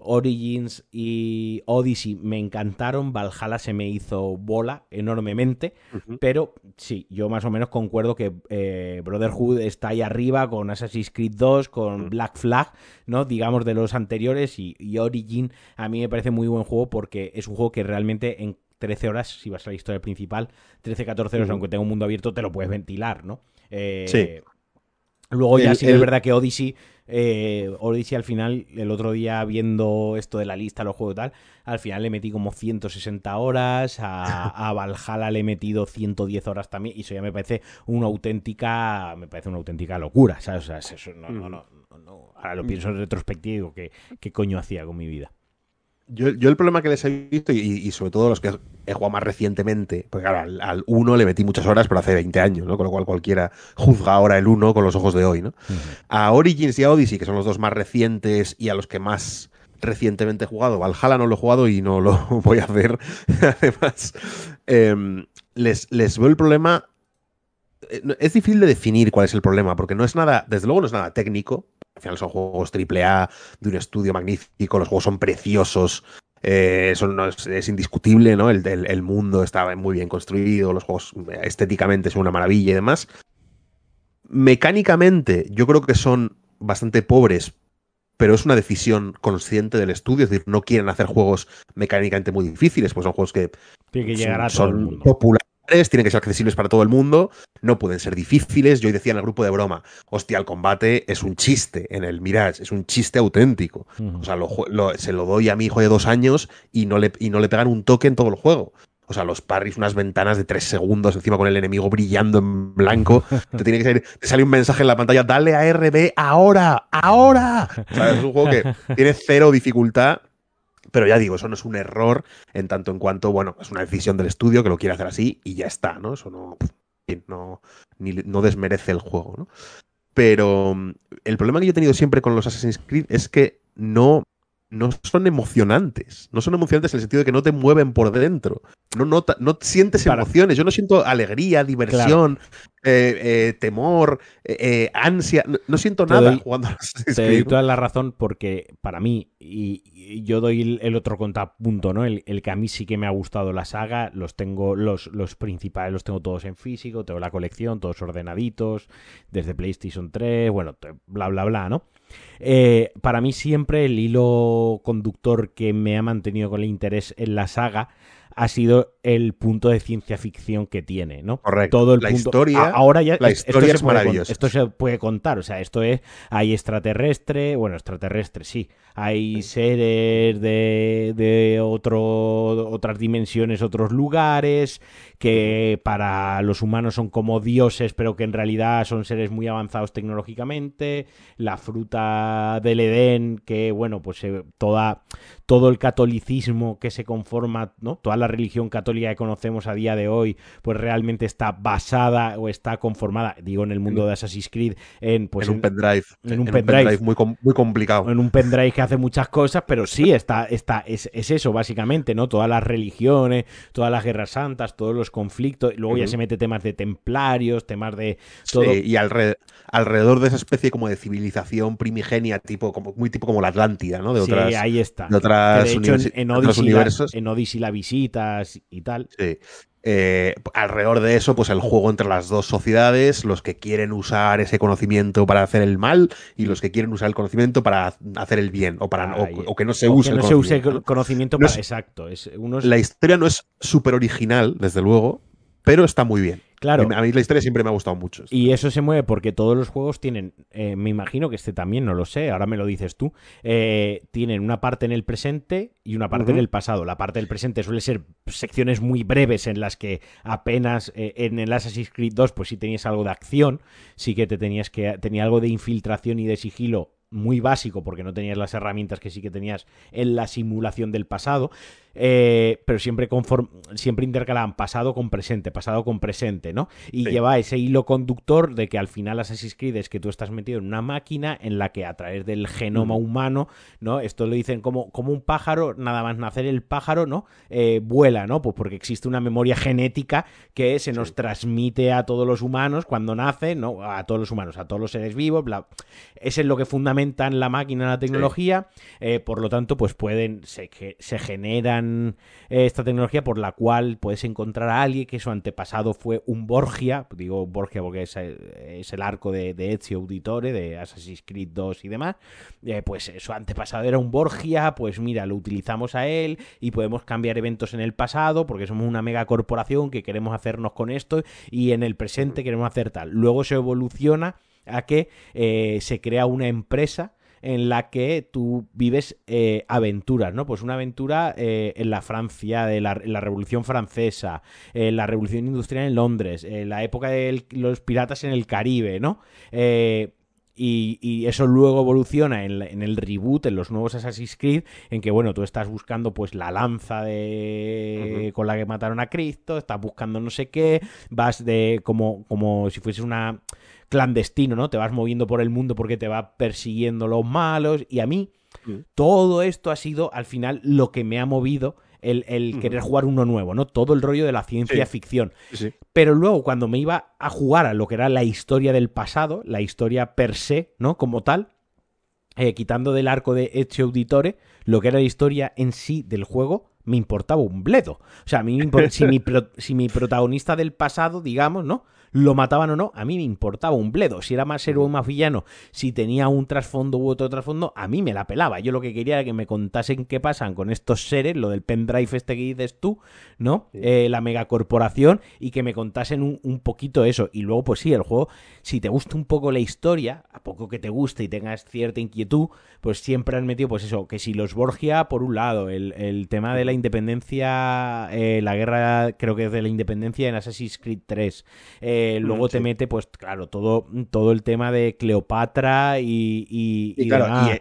Origins y Odyssey me encantaron. Valhalla se me hizo bola enormemente. Pero sí, yo más o menos concuerdo que eh, Brotherhood está ahí arriba con Assassin's Creed 2, con. Black Flag, ¿no? Digamos de los anteriores y, y Origin a mí me parece muy buen juego porque es un juego que realmente en 13 horas, si vas a la historia principal, 13-14 horas, Ujú. aunque tenga un mundo abierto, te lo puedes ventilar, ¿no? Eh, Sí. Luego ya El- sí es verdad que Odyssey, eh, Odyssey al final, el otro día viendo esto de la lista, los juegos y tal, al final le metí como 160 horas, a, a Valhalla le he metido 110 horas también, y eso ya me parece una auténtica, me parece una auténtica locura, ¿sabes? O sea, eso no, no, no, no, no. ahora lo pienso en retrospectiva y digo, ¿qué, qué coño hacía con mi vida? Yo, el problema que les he visto, y, sobre todo los que he jugado más recientemente, porque claro, al 1 le metí muchas horas, pero hace 20 años, ¿no? Con lo cual cualquiera juzga ahora el 1 con los ojos de hoy, ¿no? A Origins y a Odyssey, que son los dos más recientes y a los que más recientemente he jugado, Valhalla no lo he jugado y no lo voy a hacer, además, em, les, les veo el problema eh, es difícil de definir cuál es el problema, porque no es nada, desde luego no es nada técnico. Al final son juegos AAA de un estudio magnífico, los juegos son preciosos, eh, es, indiscutible, ¿no? El, el, mundo está muy bien construido, los juegos eh, estéticamente son una maravilla y demás. Mecánicamente, yo creo que son bastante pobres, pero es una decisión consciente del estudio, es decir, no quieren hacer juegos mecánicamente muy difíciles, pues son juegos que, que son, son populares tienen que ser accesibles para todo el mundo, no pueden ser difíciles. Yo decía en el grupo de broma, hostia, el combate es un chiste en el Mirage, es un chiste auténtico. O sea, se lo doy a mi hijo de dos años y no, le, y no le pegan un toque en todo el juego. O sea, los parries, unas ventanas de tres segundos encima con el enemigo brillando en blanco. Te tiene que salir, te sale un mensaje en la pantalla, dale a RB ahora, ahora. O sea, es un juego que tiene cero dificultad pero ya digo, eso no es un error en tanto en cuanto, bueno, es una decisión del estudio que lo quiere hacer así y ya está, ¿no? Eso no, no, no desmerece el juego, ¿no? Pero mm, el problema que yo he tenido siempre con los Assassin's Creed es que no no son emocionantes. No son emocionantes en el sentido de que no te mueven por dentro. No, no, no sientes emociones. Yo no siento alegría, diversión, eh, eh, temor, eh, ansia. No, siento nada jugando a Te doy toda la razón porque para mí, y, yo doy el, otro contrapunto, ¿no? El, que a mí sí que me ha gustado la saga, los tengo, los, los principales los tengo todos en físico, tengo la colección, todos ordenaditos, desde PlayStation 3, bueno, bla, bla, bla, ¿no? Eh, para mí siempre el hilo conductor que me ha mantenido con el interés en la saga ha sido el punto de ciencia ficción que tiene, ¿no? Correcto. Todo el la punto... historia, ahora ya la historia es maravillosa. Esto se puede contar, o sea, esto es hay extraterrestre, bueno, extraterrestre sí, hay seres de, de otro, otras dimensiones, otros lugares que para los humanos son como dioses, pero que en realidad son seres muy avanzados tecnológicamente, la fruta del Edén, que bueno, pues eh, toda, todo el catolicismo que se conforma, ¿no? Toda la religión católica que conocemos a día de hoy, pues realmente está basada o está conformada, digo, en el mundo de Assassin's Creed, en pues en un pendrive. En un pendrive. muy, muy complicado. En un pendrive que hace muchas cosas, pero sí, está, está, es, es eso, básicamente, ¿no? Todas las religiones, todas las guerras santas, todos los conflictos, luego ya se mete temas de templarios, temas de todo. y alrededor, de esa especie como de civilización primigenia, tipo, como, muy tipo como la Atlántida, ¿no? De otras, sí, ahí está. De otras hecho, en, Odyssey en Odyssey la visitas y tal. Sí. Eh, alrededor de eso, pues el juego entre las dos sociedades, los que quieren usar ese conocimiento para hacer el mal y los que quieren usar el conocimiento para hacer el bien o para o, que no se use. Que no se use conocimiento para exacto. Es La historia no es súper original, desde luego, pero está muy bien. Claro. A mí la historia siempre me ha gustado mucho. Y eso se mueve porque todos los juegos tienen, eh, me imagino que este también, no lo sé, ahora me lo dices tú, eh, tienen una parte en el presente y una parte en el pasado. La parte del presente suele ser secciones muy breves en las que apenas eh, en el Assassin's Creed 2 pues sí tenías algo de acción, sí que te tenías que, tenía algo de infiltración y de sigilo muy básico porque no tenías las herramientas que sí que tenías en la simulación del pasado. Eh, pero siempre, siempre intercalan pasado con presente, pasado con presente, ¿no? Y lleva ese hilo conductor de que al final Assassin's Creed es que tú estás metido en una máquina en la que a través del genoma humano, ¿no? Esto lo dicen como, como un pájaro, nada más nacer el pájaro, ¿no? Eh, vuela, ¿no? Pues porque existe una memoria genética que se nos transmite a todos los humanos cuando nace, ¿no? A todos los humanos, a todos los seres vivos, bla. Ese es lo que fundamenta en la máquina, la tecnología, eh, por lo tanto, pues pueden, se, se generan eh, esta tecnología por la cual puedes encontrar a alguien que su antepasado fue un Borgia, digo Borgia porque es, eh, el arco de, Ezio Auditore, de Assassin's Creed 2 y demás, eh, pues su antepasado era un Borgia, pues mira, lo utilizamos a él y podemos cambiar eventos en el pasado porque somos una mega corporación que queremos hacernos con esto y en el presente queremos hacer tal. Luego se evoluciona a que se crea una empresa en la que tú vives eh, aventuras, ¿no? Pues una aventura eh, en la Francia, de la, Revolución Francesa, en la Revolución Industrial en Londres, en la época de los piratas en el Caribe, ¿no? Eh, Y, eso luego evoluciona en, el reboot, en los nuevos Assassin's Creed, en que, bueno, tú estás buscando pues la lanza de con la que mataron a Cristo, estás buscando no sé qué, vas de como, como si fuese una clandestino, ¿no? Te vas moviendo por el mundo porque te va persiguiendo los malos. Y a mí, mm. todo esto ha sido al final lo que me ha movido el, querer jugar uno nuevo, ¿no? Todo el rollo de la ciencia ficción. Pero luego, cuando me iba a jugar a lo que era la historia del pasado, la historia per se, ¿no? Como tal, eh, quitando del arco de Ezio Auditore, lo que era la historia en sí del juego, me importaba un bledo. O sea, a mí si, mi si mi protagonista del pasado, digamos, ¿no? Lo mataban o no, a mí me importaba un bledo. Si era más héroe o más villano, si tenía un trasfondo u otro trasfondo, a mí me la pelaba. Yo lo que quería era que me contasen qué pasan con estos seres, lo del pendrive este que dices tú, ¿no? Eh, la megacorporación, y que me contasen un, poquito eso. Y luego, pues sí, el juego, si te gusta un poco la historia, a poco que te guste y tengas cierta inquietud, pues siempre han metido, pues eso, que si los Borgia, por un lado, el, tema de la independencia, eh, la guerra, creo que es de la independencia en Assassin's Creed 3. Eh, luego te mete, pues claro, todo, todo el tema de Cleopatra y. Y,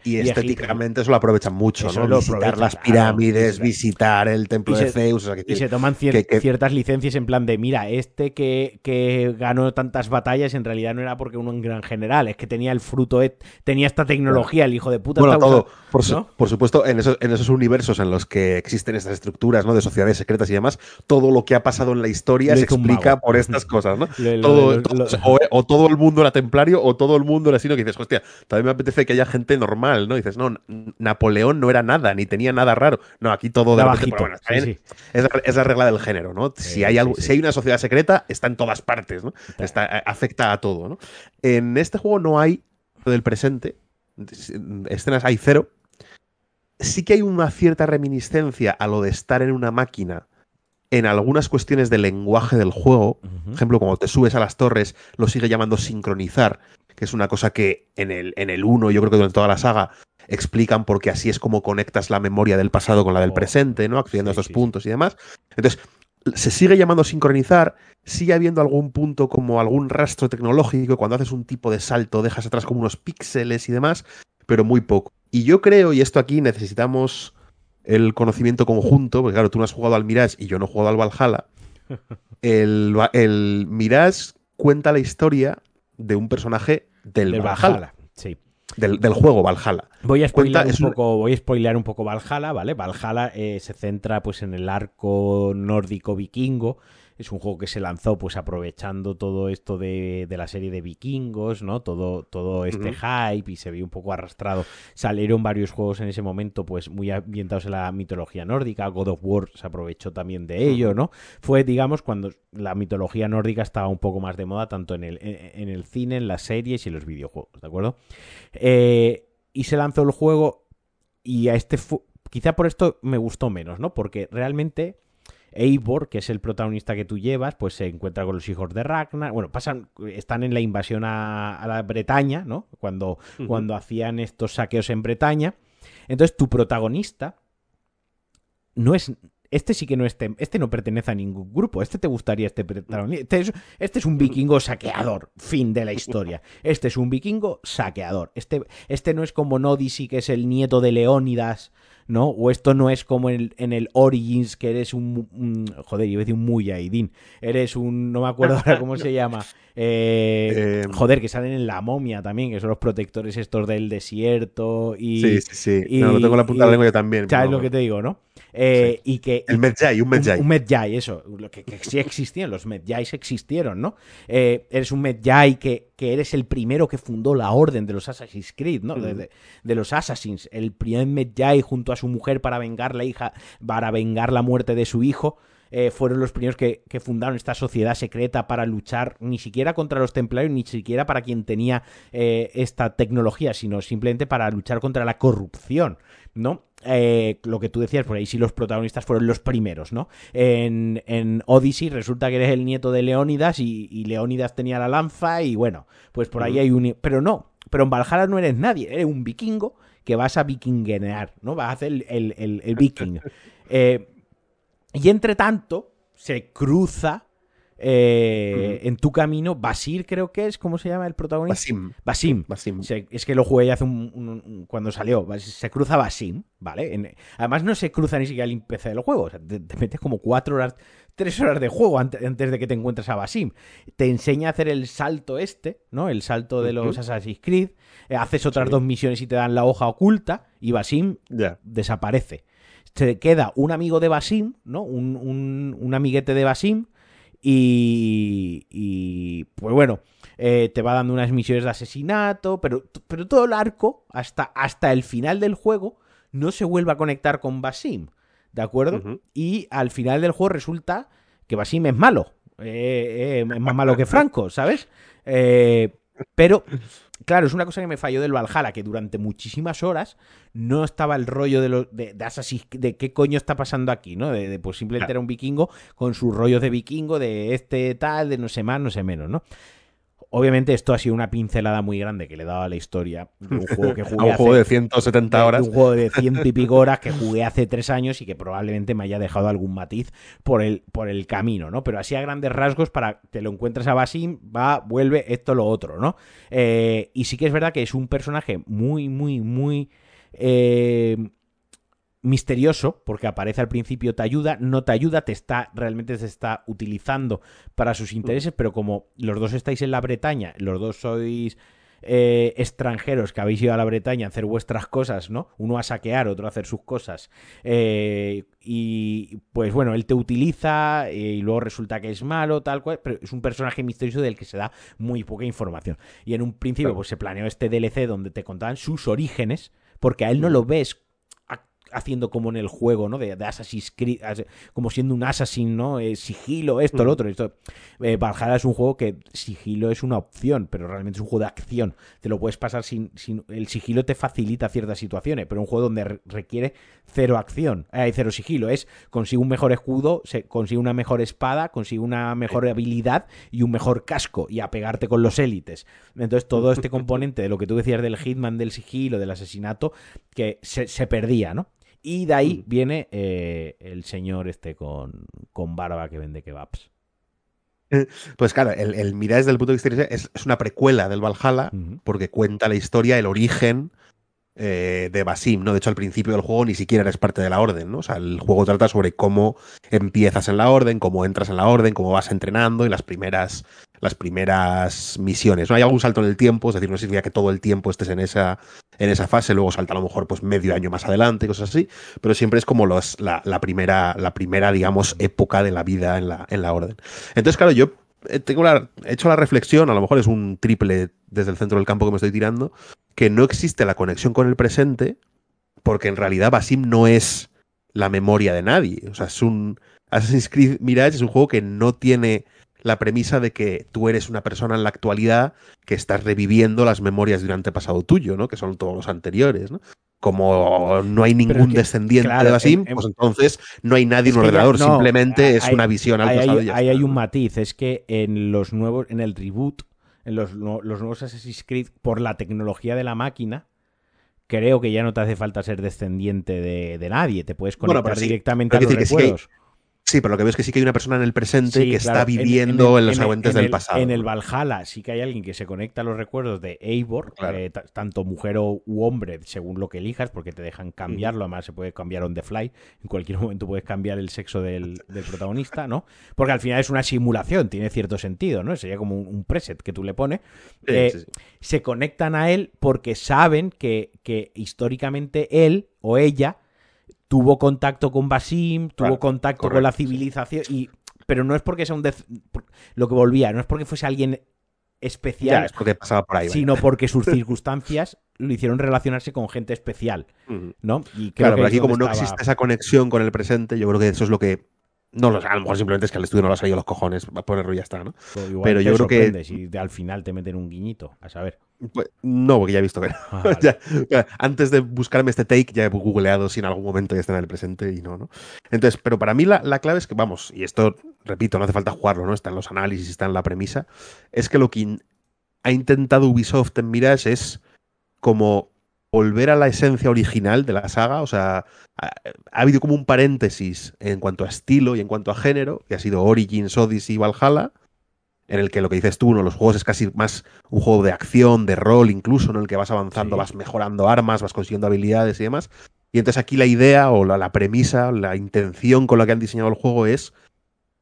y, estéticamente eso lo aprovechan mucho, ¿no? visitar las pirámides, visitar el templo de Zeus. y se toman ciertas licencias en plan de, mira, este que, que, ganó tantas batallas en realidad no era porque uno un gran general, es que tenía el fruto, tenía esta tecnología, el hijo de puta. Bueno, todo, por, por, supuesto, en esos, en esos universos en los que existen estas estructuras, ¿no? De sociedades secretas y demás, todo lo que ha pasado en la historia se explica por estas cosas, ¿no? o, todo el mundo era templario o todo el mundo era así, ¿no? Que dices, hostia, también me apetece que haya gente normal, ¿no? dices, no, Napoleón no era nada, ni tenía nada raro. No, aquí todo de repente, Es, la regla del género, ¿no? si, hay algo, si hay una sociedad secreta, está en todas partes, ¿no? Está, afecta a todo, ¿no? En este juego no hay del presente, escenas hay cero. Sí que hay una cierta reminiscencia a lo de estar en una máquina en algunas cuestiones del lenguaje del juego, por ejemplo, cuando te subes a las torres, lo sigue llamando sincronizar, que es una cosa que en el, en el 1, yo creo que durante toda la saga, explican porque así es como conectas la memoria del pasado con la del oh, presente, ¿no? Accediendo a esos puntos y demás. Entonces, se sigue llamando sincronizar, sigue habiendo algún punto como algún rastro tecnológico, cuando haces un tipo de salto dejas atrás como unos píxeles y demás, pero muy poco. Y yo creo, y esto aquí necesitamos el conocimiento conjunto, porque claro, tú no has jugado al Mirage y yo no he jugado al Valhalla. El, el Mirage cuenta la historia de un personaje del, Valhalla. Sí. Del, juego Valhalla. Voy a spoilear un poco, voy a spoilear un poco Valhalla, ¿vale? Valhalla eh, se centra pues en el arco nórdico vikingo es un juego que se lanzó pues aprovechando todo esto de, la serie de vikingos, ¿no? Todo, todo este hype y se vio un poco arrastrado. Salieron varios juegos en ese momento pues muy ambientados en la mitología nórdica. God of War se aprovechó también de ello, ¿no? Fue, digamos, cuando la mitología nórdica estaba un poco más de moda tanto en el, en, el cine, en las series y en los videojuegos, ¿de acuerdo? Eh, y se lanzó el juego y a este... Quizá por esto me gustó menos, ¿no? Porque realmente Eivor, que es el protagonista que tú llevas, pues se encuentra con los hijos de Ragnar. Bueno, pasan, están en la invasión a, la Bretaña, ¿no? Cuando, cuando hacían estos saqueos en Bretaña. Entonces, tu protagonista no es. Este sí que no este, este no pertenece a ningún grupo. Este te gustaría este protagonista. Este es, este es un vikingo saqueador. Fin de la historia. Este es un vikingo saqueador. Este, este no es como Nodisi, que es el nieto de Leónidas ¿no? O esto no es como en el, en el Origins, que eres un, joder, iba a decir un Mujahideen, eres un, no me acuerdo ahora cómo se llama, eh, em. joder, que salen en la momia también, que son los protectores estos del desierto y... Sí, sí, sí, no, lo tengo en la punta de la lengua yo también. ¿Sabes lo que te digo, no? Eh, y que, el Medjay, un Medjay. Un, Medjay, eso. Que, que, sí existían, los Medjays existieron, ¿no? Eh, eres un Medjay que, que, eres el primero que fundó la orden de los Assassin's Creed, ¿no? De, los Assassins. El primer Medjay junto a su mujer para vengar la hija, para vengar la muerte de su hijo. Eh, fueron los primeros que, que, fundaron esta sociedad secreta para luchar ni siquiera contra los templarios, ni siquiera para quien tenía esta tecnología, sino simplemente para luchar contra la corrupción, ¿no? Eh, lo que tú decías, por ahí sí los protagonistas fueron los primeros, ¿no? En, en Odyssey resulta que eres el nieto de Leónidas y, Leónidas tenía la lanza y bueno, pues por ahí hay un... Pero no, pero en Valhalla no eres nadie, eres un vikingo que vas a vikingenear, ¿no? Vas a hacer el, el, viking. Eh, y entre tanto, se cruza eh, en tu camino, Basir creo que es, ¿cómo se llama el protagonista? Basim. Basim. es que lo jugué hace un, cuando salió. Se cruza Basim, ¿vale? además no se cruza ni siquiera el PC del juego. O sea, te, metes como cuatro horas, tres horas de juego antes, de que te encuentres a Basim. Te enseña a hacer el salto este, ¿no? El salto de los Assassin's Creed. Eh, haces otras dos misiones y te dan la hoja oculta y Basim desaparece. Se queda un amigo de Basim, ¿no? Un, un amiguete de Basim y, pues bueno, eh, te va dando unas misiones de asesinato, pero, pero todo el arco, hasta, hasta el final del juego, no se vuelve a conectar con Basim, ¿de acuerdo? Y al final del juego resulta que Basim es malo, eh, eh, es más malo que Franco, ¿sabes? pero claro, es una cosa que me falló del Valhalla, que durante muchísimas horas no estaba el rollo de, lo, de, de qué coño está pasando aquí, ¿no? De, pues simplemente era un vikingo con sus rollos de vikingo, de este tal, de no sé más, no sé menos, ¿no? Obviamente esto ha sido una pincelada muy grande que le he dado a la historia de un juego que jugué un juego de 170 horas. un juego de ciento y pico horas que jugué hace tres años y que probablemente me haya dejado algún matiz por el, por el camino, ¿no? Pero así a grandes rasgos para que lo encuentres a Basim, va, vuelve esto, lo otro, ¿no? Eh, y sí que es verdad que es un personaje muy, muy, muy... Eh, misterioso, porque aparece al principio, te ayuda, no te ayuda, te está, realmente se está utilizando para sus intereses, pero como los dos estáis en la Bretaña, los dos sois eh, extranjeros que habéis ido a la Bretaña a hacer vuestras cosas, ¿no? Uno a saquear, otro a hacer sus cosas. Eh, y pues bueno, él te utiliza eh, y luego resulta que es malo, tal cual, pero es un personaje misterioso del que se da muy poca información. Y en un principio, pues se planeó este DLC donde te contaban sus orígenes, porque a él no lo ves haciendo como en el juego, ¿no? De, Assassin's Creed, como siendo un Assassin, ¿no? Eh, sigilo, esto, lo otro. Esto, eh, Valhalla es un juego que sigilo es una opción, pero realmente es un juego de acción. Te lo puedes pasar sin, sin el sigilo te facilita ciertas situaciones, pero un juego donde requiere cero acción, hay cero sigilo. Es consigue un mejor escudo, se, consigue una mejor espada, consigue una mejor habilidad y un mejor casco y a pegarte con los élites. Entonces todo este componente de lo que tú decías del hitman, del sigilo, del asesinato, que se, se perdía, ¿no? Y de ahí mm. viene eh, el señor este con, con, barba que vende kebabs. Pues claro, el, el mirar desde el punto de vista es, es una precuela del Valhalla, porque cuenta la historia, el origen eh, de Basim, ¿no? De hecho, al principio del juego ni siquiera eres parte de la orden, ¿no? O sea, el juego trata sobre cómo empiezas en la orden, cómo entras en la orden, cómo vas entrenando y las primeras, las primeras misiones. No hay algún salto en el tiempo, es decir, no significa que todo el tiempo estés en esa, en esa fase, luego salta a lo mejor pues medio año más adelante, cosas así, pero siempre es como los, la, primera, la primera, digamos, época de la vida en la, en la orden. Entonces, claro, yo eh, la, he hecho la reflexión, a lo mejor es un triple desde el centro del campo que me estoy tirando, que no existe la conexión con el presente, porque en realidad Basim no es la memoria de nadie. O sea, es un. Assassin's Creed Mirage es un juego que no tiene la premisa de que tú eres una persona en la actualidad que estás reviviendo las memorias de un antepasado tuyo, ¿no? Que son todos los anteriores, ¿no? Como no hay ningún descendiente de Basim, pues entonces no hay nadie en un ordenador, simplemente es una visión al pasado. Ahí hay un matiz, es que en los nuevos, en el reboot en los, nuevos Assassin's Creed por la tecnología de la máquina, creo que ya no te hace falta ser descendiente de, nadie. Te puedes conectar directamente a los recuerdos. Sí, pero lo que veo es que sí que hay una persona en el presente que está viviendo en, los aguantes del pasado. En el Valhalla sí que hay alguien que se conecta a los recuerdos de Eivor, eh, tanto mujer o u hombre, según lo que elijas, porque te dejan cambiarlo. Además, se puede cambiar on the fly. En cualquier momento puedes cambiar el sexo del, protagonista, ¿no? Porque al final es una simulación, tiene cierto sentido, ¿no? Sería como un, preset que tú le pones. Eh, se conectan a él porque saben que, que históricamente él o ella tuvo contacto con Basim, tuvo contacto con la civilización, y, pero no es porque sea un... lo que volvía, no es porque fuese alguien especial, es porque pasaba por ahí, sino porque sus circunstancias lo hicieron relacionarse con gente especial, ¿no? Y claro, pero aquí como no existe esa conexión con el presente, yo creo que eso es lo que no lo sé, a lo mejor simplemente es que al estudio no le ha salido los cojones, ponerlo y ya está, ¿no? Pues pero yo creo que. Si al final te meten un guiñito, a saber. Pues, no, porque ya he visto que. Ah, antes de buscarme este take, ya he googleado si en algún momento ya está en el presente y no, ¿no? Entonces, pero para mí la, clave es que, vamos, y esto, repito, no hace falta jugarlo, ¿no? Está en los análisis, está en la premisa. Es que lo que ha intentado Ubisoft en Mirage es como volver a la esencia original de la saga. O sea, ha, habido como un paréntesis en cuanto a estilo y en cuanto a género, que ha sido Origins, Odyssey y Valhalla, en el que lo que dices tú, ¿no? los juegos es casi más un juego de acción, de rol incluso, en el que vas avanzando, vas mejorando armas, vas consiguiendo habilidades y demás. Y entonces aquí la idea o la, premisa, la intención con la que han diseñado el juego es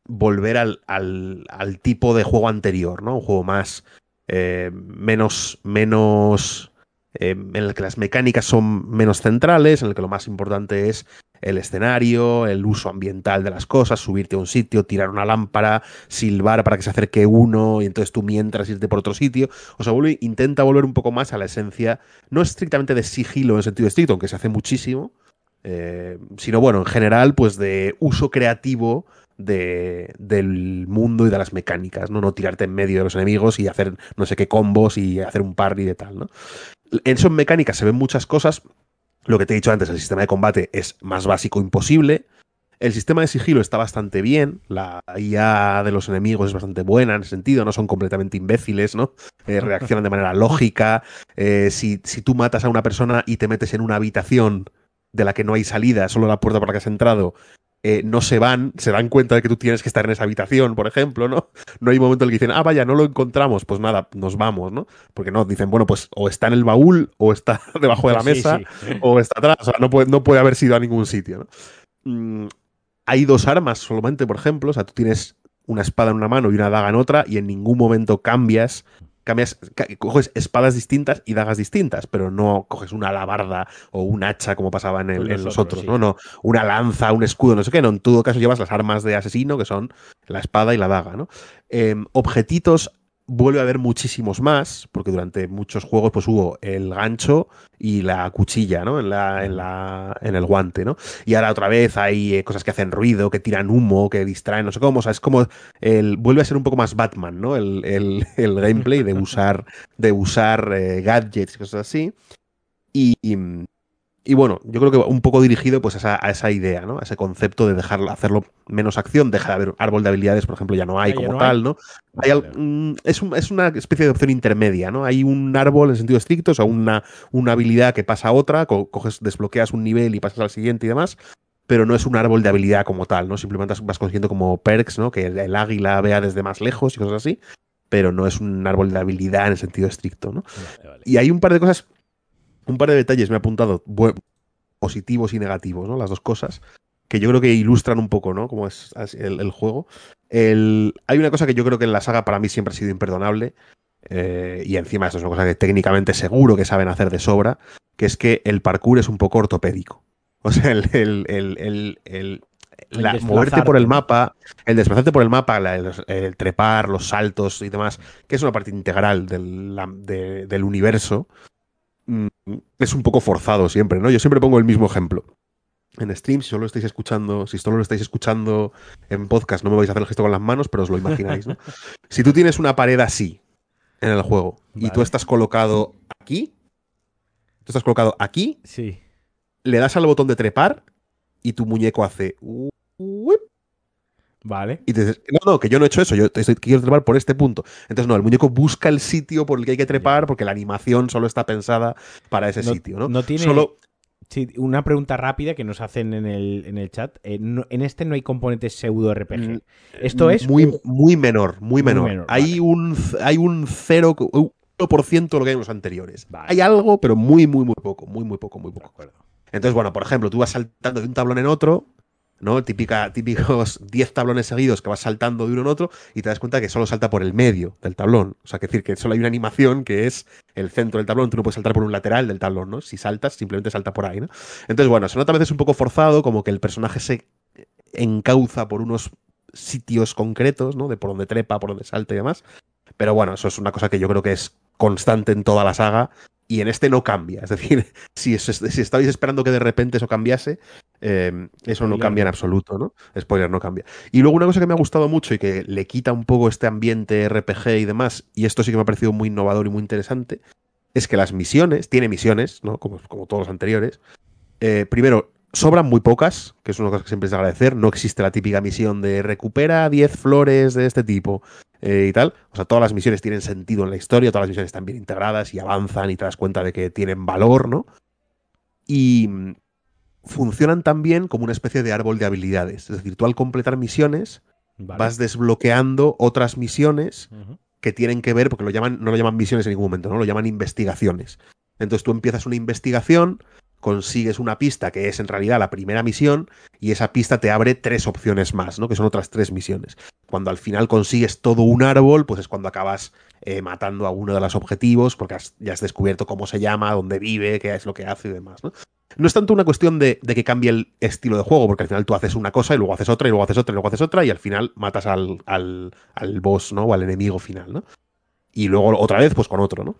volver al, al, tipo de juego anterior, ¿no? Un juego más eh, menos, menos Em, en el que las mecánicas son menos centrales, en el que lo más importante es el escenario, el uso ambiental de las cosas, subirte a un sitio, tirar una lámpara, silbar para que se acerque uno y entonces tú mientras irte por otro sitio. O sea, intenta volver un poco más a la esencia, no estrictamente de sigilo en sentido estricto, aunque se hace muchísimo, eh, sino bueno, en general, pues de uso creativo de, del mundo y de las mecánicas, ¿no? No tirarte en medio de los enemigos y hacer no sé qué combos y hacer un parry de tal, ¿no? En son mecánicas se ven muchas cosas. Lo que te he dicho antes, el sistema de combate es más básico imposible. El sistema de sigilo está bastante bien. La IA de los enemigos es bastante buena en ese sentido. No son completamente imbéciles, ¿no? Eh, reaccionan de manera lógica. Eh, si, si tú matas a una persona y te metes en una habitación de la que no hay salida, solo la puerta por la que has entrado, eh, no se van, se dan cuenta de que tú tienes que estar en esa habitación, por ejemplo, ¿no? No hay momento en el que dicen, ah, vaya, no lo encontramos, pues nada, nos vamos, ¿no? Porque no, dicen, bueno, pues o está en el baúl, o está debajo de la mesa, o está atrás, o sea, no puede, no puede haber sido a ningún sitio, ¿no? Mm, hay dos armas solamente, por ejemplo, o sea, tú tienes una espada en una mano y una daga en otra, y en ningún momento cambias cambias, coges espadas distintas y dagas distintas, pero no coges una alabarda o un hacha como pasaba en, el, los, otros, ¿no? No, una lanza, un escudo, no sé qué, no, en todo caso llevas las armas de asesino, que son la espada y la daga, ¿no? Em, objetitos vuelve a haber muchísimos más, porque durante muchos juegos pues hubo el gancho y la cuchilla, ¿no? En, la, en, la, en el guante, ¿no? Y ahora otra vez hay eh, cosas que hacen ruido, que tiran humo, que distraen, no sé cómo, o sea, es como el, vuelve a ser un poco más Batman, ¿no? El, el, gameplay de usar, de usar eh, gadgets y cosas así. y bueno, yo creo que un poco dirigido pues a esa, idea, ¿no? A ese concepto de dejar hacerlo menos acción, deja de haber árbol de habilidades, por ejemplo, ya no hay como tal, ¿no? Mm, es, una especie de opción intermedia, ¿no? Hay un árbol en sentido estricto, o sea, una, una habilidad que pasa a otra, coges, desbloqueas un nivel y pasas al siguiente y demás, pero no es un árbol de habilidad como tal, ¿no? Simplemente vas consiguiendo como perks, ¿no? Que el, águila vea desde más lejos y cosas así, pero no es un árbol de habilidad en el sentido estricto, ¿no? Y hay un par de cosas un par de detalles me he apuntado, positivos y negativos, ¿no? Las dos cosas, que yo creo que ilustran un poco, ¿no? Cómo es el, juego. hay una cosa que yo creo que en la saga para mí siempre ha sido imperdonable, eh, y encima esto es una cosa que técnicamente seguro que saben hacer de sobra, que es que el parkour es un poco ortopédico. O sea, el, el, moverte por el mapa, el desplazarte por el mapa, el, trepar, los saltos y demás, que es una parte integral del, del universo, es un poco forzado siempre, ¿no? Yo siempre pongo el mismo ejemplo. En stream, si solo estáis escuchando, si solo lo estáis escuchando en podcast, no me vais a hacer el gesto con las manos, pero os lo imagináis, ¿no? si tú tienes una pared así en el juego y tú estás colocado aquí, tú estás colocado aquí, sí. le das al botón de trepar y tu muñeco hace Vale. Y te dices, no, no, que yo no he hecho eso, yo quiero trepar por este punto. Entonces, no, el muñeco busca el sitio por el que hay que trepar porque la animación solo está pensada para ese sitio, ¿no? No tiene. Solo... Sí, una pregunta rápida que nos hacen en el, en el chat. Eh, en este no hay componentes pseudo RPG. Mm, Esto es. Muy, muy menor, muy menor. hay, un, hay un 0%, de lo que hay en los anteriores. Hay algo, pero muy, muy, muy poco. Muy, muy poco, muy poco. Entonces, bueno, por ejemplo, tú vas saltando de un tablón en otro ¿no? Típica, típicos 10 tablones seguidos que vas saltando de uno en otro y te das cuenta que solo salta por el medio del tablón. O sea, que decir que solo hay una animación que es el centro del tablón, tú no puedes saltar por un lateral del tablón, ¿no? Si saltas, simplemente salta por ahí, ¿no? Entonces, bueno, se nota a veces un poco forzado, como que el personaje se encauza por unos sitios concretos, ¿no? De por donde trepa, por donde salta y demás. Pero bueno, eso es una cosa que yo creo que es constante en toda la saga y en este no cambia. Es decir, si, si estabais esperando que de repente eso cambiase, eh, eso no cambia en absoluto, ¿no? Spoiler, no cambia. Y luego una cosa que me ha gustado mucho y que le quita un poco este ambiente RPG y demás, y esto sí que me ha parecido muy innovador y muy interesante, es que las misiones, tiene misiones, ¿no? Como, como todos los anteriores. Eh, primero, sobran muy pocas, que es una cosa que siempre es de agradecer. No existe la típica misión de recupera 10 flores de este tipo. eh, y tal. O sea, todas las misiones tienen sentido en la historia, todas las misiones están bien integradas y avanzan y te das cuenta de que tienen valor, ¿no? Y funcionan también como una especie de árbol de habilidades. Es decir, tú al completar misiones vas desbloqueando otras misiones que tienen que ver, porque lo llaman, no lo llaman misiones en ningún momento, ¿no? Lo llaman investigaciones. Entonces tú empiezas una investigación, consigues una pista que es en realidad la primera misión y esa pista te abre tres opciones más, ¿no? Que son otras tres misiones. Cuando al final consigues todo un árbol, pues es cuando acabas eh, matando a uno de los objetivos porque ya has descubierto cómo se llama, dónde vive, qué es lo que hace y demás, ¿no? No es tanto una cuestión de, que cambie el estilo de juego, porque al final tú haces una cosa y luego haces otra y luego haces otra y luego haces otra y al final matas al, al, al boss, ¿no? O al enemigo final, ¿no? Y luego otra vez, pues con otro, ¿no?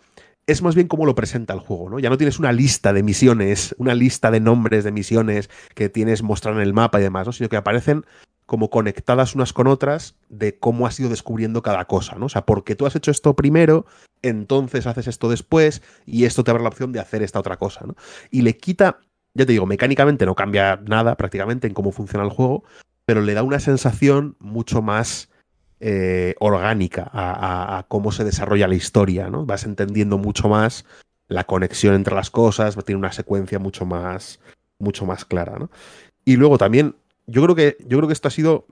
es más bien cómo lo presenta el juego, ¿no? Ya no tienes una lista de misiones, una lista de nombres de misiones que tienes mostrar en el mapa y demás, ¿no? Sino que aparecen como conectadas unas con otras de cómo has ido descubriendo cada cosa, ¿no? O sea, porque tú has hecho esto primero, entonces haces esto después y esto te abre la opción de hacer esta otra cosa, ¿no? Y le quita, ya te digo, mecánicamente no cambia nada prácticamente en cómo funciona el juego, pero le da una sensación mucho más eh, orgánica a, cómo se desarrolla la historia, ¿no? Vas entendiendo mucho más la conexión entre las cosas, tiene una secuencia mucho más, mucho más clara, ¿no? Y luego también, yo creo que, yo creo que esto ha sido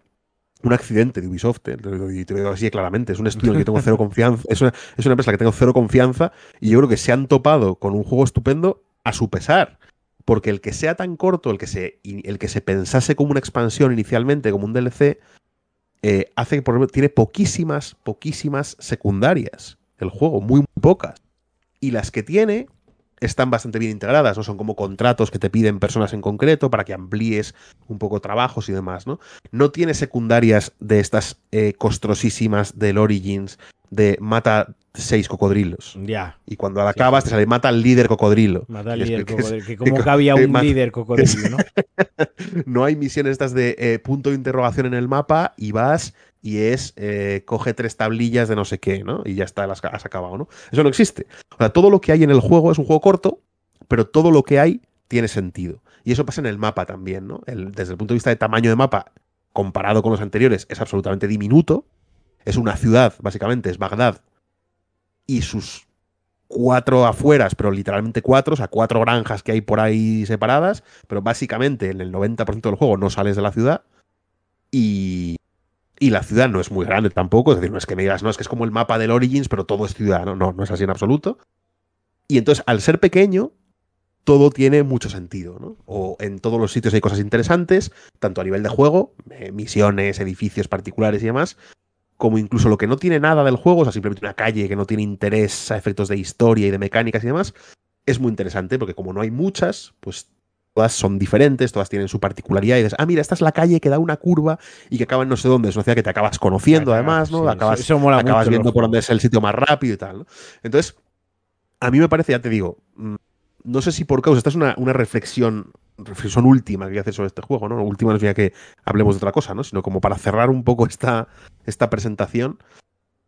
un accidente de Ubisoft, ¿eh? y te lo digo así claramente, es un estudio en el que tengo cero confianza, es una, es una empresa en la que tengo cero confianza, y yo creo que se han topado con un juego estupendo a su pesar porque el que sea tan corto, el que se, el que se pensase como una expansión inicialmente, como un DLC, eh, hace que, por ejemplo, tiene poquísimas, poquísimas secundarias el juego, muy, muy pocas. Y las que tiene están bastante bien integradas, ¿no? Son como contratos que te piden personas en concreto para que amplíes un poco trabajos y demás, ¿no? No tiene secundarias de estas eh, costrosísimas del Origins de mata seis cocodrilos. Ya. Y cuando la acabas te sale mata al líder cocodrilo. Mata al líder cocodrilo. Que, como que había un líder cocodrilo, ¿no? no hay misiones estas de eh, punto de interrogación en el mapa y vas y es eh, coge tres tablillas de no sé qué, ¿no? Y ya está, las has acabado, ¿no? Eso no existe. O sea, todo lo que hay en el juego es un juego corto, pero todo lo que hay tiene sentido. Y eso pasa en el mapa también, ¿no? desde el punto de vista de tamaño de mapa, comparado con los anteriores, es absolutamente diminuto. Es una ciudad, básicamente, es Bagdad, y sus cuatro afueras, pero literalmente cuatro, o sea, cuatro granjas que hay por ahí separadas, pero básicamente en el 90% del juego no sales de la ciudad y, y la ciudad no es muy grande tampoco, es decir, no es que me digas, no, es que es como el mapa del Origins, pero todo es ciudad, no, no, no es así en absoluto. Y entonces, al ser pequeño, todo tiene mucho sentido, ¿no? O en todos los sitios hay cosas interesantes, tanto a nivel de juego, eh, misiones, edificios particulares y demás, como incluso lo que no tiene nada del juego, o sea, simplemente una calle que no tiene interés a efectos de historia y de mecánicas y demás, es muy interesante porque como no hay muchas, pues todas son diferentes, todas tienen su particularidad y dices, ah, mira, esta es la calle que da una curva y que acaba en no sé dónde, es una ciudad que te acabas conociendo además, ¿no? acabas, acabas viendo por dónde es el sitio más rápido y tal, ¿no? Entonces, a mí me parece, ya te digo, mm, no sé si por causa, esta es una, una reflexión reflexión última que voy a hacer sobre este juego, ¿no? Última no es que hablemos de otra cosa, ¿no? Sino como para cerrar un poco esta, esta presentación.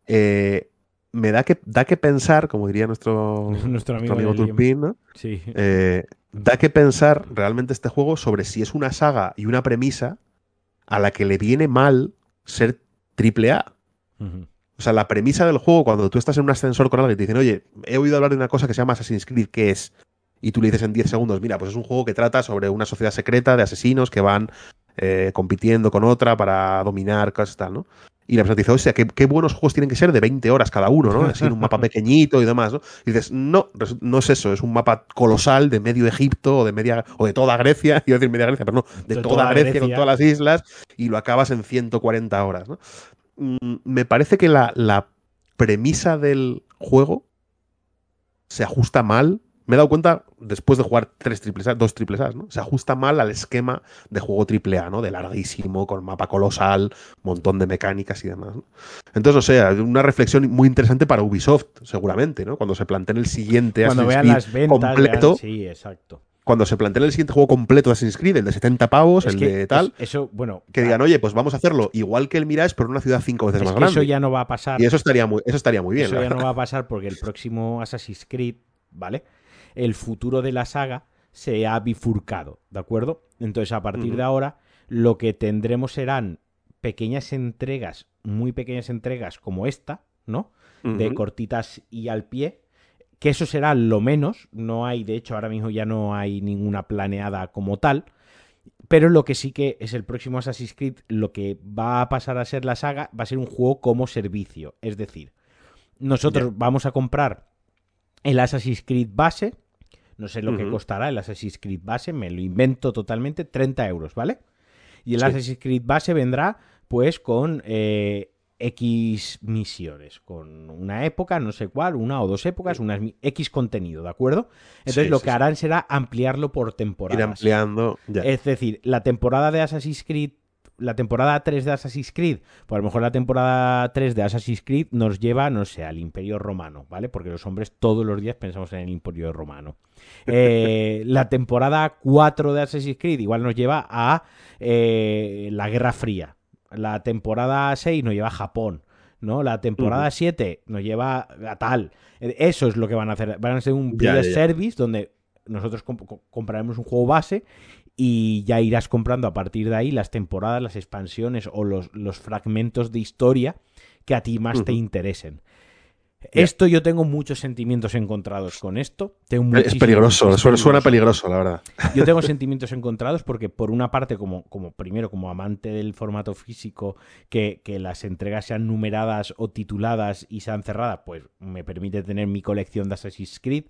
Eh, me da que, da que pensar, como diría nuestro, nuestro amigo, Turpin, ¿no? Sí. Eh, da que pensar realmente este juego sobre si es una saga y una premisa a la que le viene mal ser triple A. O sea, la premisa del juego, cuando tú estás en un ascensor con alguien y te dicen, oye, he oído hablar de una cosa que se llama Assassin's Creed, que es y tú le dices en 10 segundos, mira, pues es un juego que trata sobre una sociedad secreta de asesinos que van eh, compitiendo con otra para dominar, cosas tal, ¿no? Y la persona dice, o sea, ¿qué, buenos juegos tienen que ser de 20 horas cada uno, ¿no? Así, en un mapa pequeñito y demás, ¿no? Y dices, no, no es eso, es un mapa colosal de medio Egipto o de media, o de toda Grecia, iba a decir media Grecia, pero no, de, toda, Grecia, con todas las islas, y lo acabas en 140 horas, ¿no? Mm, me parece que la, la premisa del juego se ajusta mal me he dado cuenta después de jugar tres triples A, dos triples A, ¿no? Se ajusta mal al esquema de juego triple A, ¿no? De larguísimo, con mapa colosal, montón de mecánicas y demás. Entonces, o sea, una reflexión muy interesante para Ubisoft, seguramente, ¿no? Cuando se planteen el siguiente Cuando vean las ventas, completo. sí, exacto. Cuando se planteen el siguiente juego completo de Assassin's Creed, el de 70 pavos, el de tal. Eso, bueno. Que digan, oye, pues vamos a hacerlo igual que el Mirage, pero en una ciudad cinco veces más grande. Eso ya no va a pasar. Y eso estaría muy, eso estaría muy bien. Eso ya no va a pasar porque el próximo Assassin's Creed, ¿vale? El futuro de la saga se ha bifurcado, ¿de acuerdo? Entonces, a partir de ahora, lo que tendremos serán pequeñas entregas, muy pequeñas entregas como esta, ¿no? De cortitas y al pie, que eso será lo menos, no hay, de hecho, ahora mismo ya no hay ninguna planeada como tal, pero lo que sí que es el próximo Assassin's Creed, lo que va a pasar a ser la saga, va a ser un juego como servicio, es decir, nosotros vamos a comprar el Assassin's Creed base, no sé lo que costará el Assassin's Creed base, me lo invento totalmente, 30 euros, ¿vale? Y el Assassin's Creed base vendrá pues con eh, X misiones, con una época, no sé cuál, una o dos épocas, unas X contenido, ¿de acuerdo? Entonces lo que harán será ampliarlo por temporada. Ir ampliando, ya. Es decir, la temporada de Assassin's Creed la temporada 3 de Assassin's Creed, pues a lo mejor la temporada 3 de Assassin's Creed nos lleva, no sé, al Imperio Romano, ¿vale? Porque los hombres todos los días pensamos en el Imperio Romano. Eh, la temporada 4 de Assassin's Creed igual nos lleva a eh, la Guerra Fría, la temporada 6 nos lleva a Japón. ¿no? La temporada 7 nos lleva a tal. Eso es lo que van a hacer. Van a ser un service donde nosotros compraremos un juego base y ya irás comprando a partir de ahí las temporadas, las expansiones o los, los fragmentos de historia que a ti más te interesen. Esto yo tengo muchos sentimientos encontrados con esto. Tengo es peligroso, suena, peligroso, la verdad. Yo tengo sentimientos encontrados porque, por una parte, como, como primero, como amante del formato físico, que, las entregas sean numeradas o tituladas y sean cerradas, pues me permite tener mi colección de Assassin's Creed,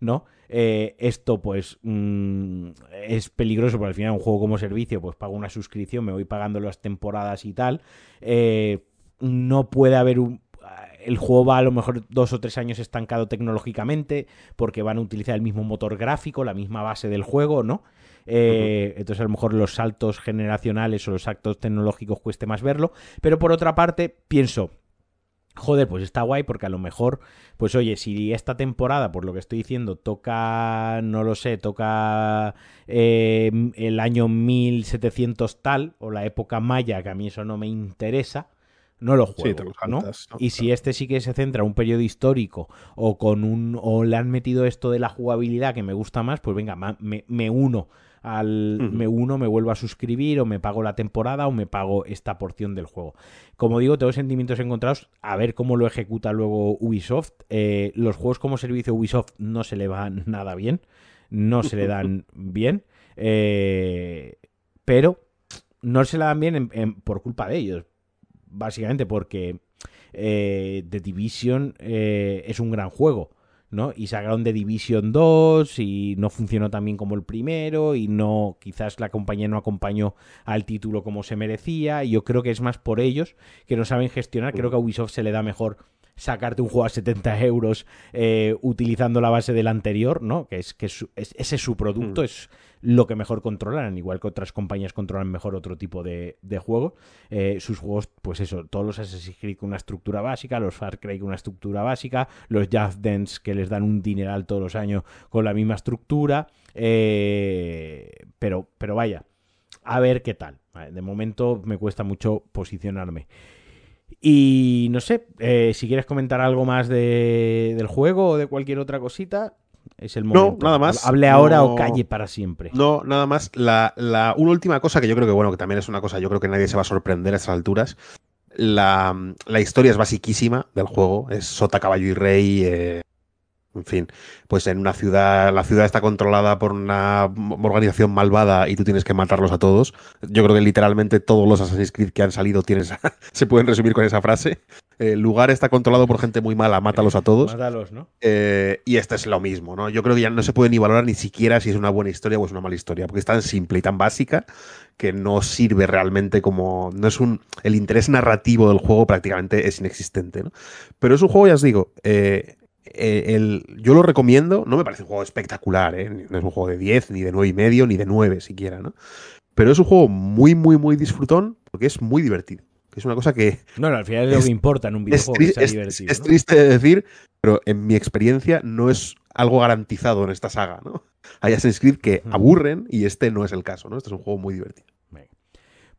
¿no? Eh, esto, pues, mm, es peligroso porque al final un juego como servicio, pues pago una suscripción, me voy pagando las temporadas y tal. Eh, no puede haber un el juego va a lo mejor dos o tres años estancado tecnológicamente porque van a utilizar el mismo motor gráfico, la misma base del juego, ¿no? Eh, entonces a lo mejor los saltos generacionales o los saltos tecnológicos cueste más verlo. Pero por otra parte, pienso, joder, pues está guay porque a lo mejor, pues oye, si esta temporada, por lo que estoy diciendo, toca, no lo sé, toca eh, el año 1700 tal o la época maya, que a mí eso no me interesa no lo juego, ¿no? Y si este sí que se centra en un periodo histórico o con un o le han metido esto de la jugabilidad que me gusta más, pues venga, me, uno al me uno, me vuelvo a suscribir o me pago la temporada o me pago esta porción del juego. Como digo, tengo sentimientos encontrados a ver cómo lo ejecuta luego Ubisoft. Eh, los juegos como servicio Ubisoft no se le van nada bien, no se le dan bien, eh, pero no se le dan bien por culpa de ellos, básicamente porque eh, The Division es un gran juego. ¿No? Y sacaron The Division 2 y no funcionó tan bien como el primero y no, quizás la compañía no acompañó al título como se merecía y yo creo que es más por ellos que no saben gestionar, creo que a Ubisoft se le da mejor sacarte un juego a 70 euros eh, utilizando la base del anterior, ¿no? Que es que ese es su producto, es lo que mejor controlan, igual que otras compañías controlan mejor otro tipo de, juego. Eh, sus juegos, pues eso, todos los Assassin's Creed con una estructura básica, los Far Cry con una estructura básica, los Just Dance que les dan un dineral todos los años con la misma estructura. Eh, pero, pero vaya, a ver qué tal. De momento me cuesta mucho posicionarme. Y no sé, eh, si quieres comentar algo más del juego o de cualquier otra cosita, es el momento. No, nada más. Hable ahora o calle para siempre. No, nada más. La, una última cosa que yo creo que, bueno, que también es una cosa, yo creo que nadie se va a sorprender a estas alturas. La, historia es basiquísima del juego. Es sota, caballo y rey. Eh, en fin, pues en una ciudad, la ciudad está controlada por una organización malvada y tú tienes que matarlos a todos. Yo creo que literalmente todos los Assassin's Creed que han salido tienen se pueden resumir con esa frase. El lugar está controlado por gente muy mala, mátalos a todos. Mátalos, ¿no? Eh, y este es lo mismo, ¿no? Yo creo que ya no se puede ni valorar ni siquiera si es una buena historia o es una mala historia, porque es tan simple y tan básica que no sirve realmente como. No es un. El interés narrativo del juego prácticamente es inexistente, ¿no? Pero es un juego, ya os digo, eh, eh, el, yo lo recomiendo, no me parece un juego espectacular, ¿eh? no es un juego de 10, ni de 9 y medio, ni de 9 siquiera, ¿no? Pero es un juego muy, muy, muy disfrutón porque es muy divertido. Que es una cosa que. No, al final es lo que importa en un videojuego. Es, divertido, es triste de decir, pero en mi experiencia no es algo garantizado en esta saga, ¿no? Hay Assassin's Creed que aburren y este no es el caso, ¿no? Este es un juego muy divertido.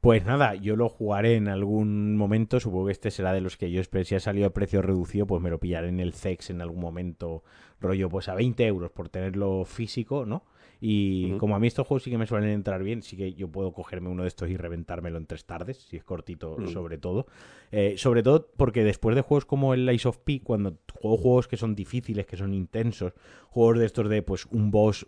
Pues nada, yo lo jugaré en algún momento. Supongo que este será de los que yo espero. Si ha salido a precio reducido, pues me lo pillaré en el CEX en algún momento, rollo, pues a 20 euros por tenerlo físico, ¿no? Y como a mí estos juegos sí que me suelen entrar bien, sí que yo puedo cogerme uno de estos y reventármelo en tres tardes, si es cortito Mm. sobre todo. Eh, sobre todo porque después de juegos como el Lies of P, cuando juego juegos que son difíciles, que son intensos, juegos de estos de pues un boss,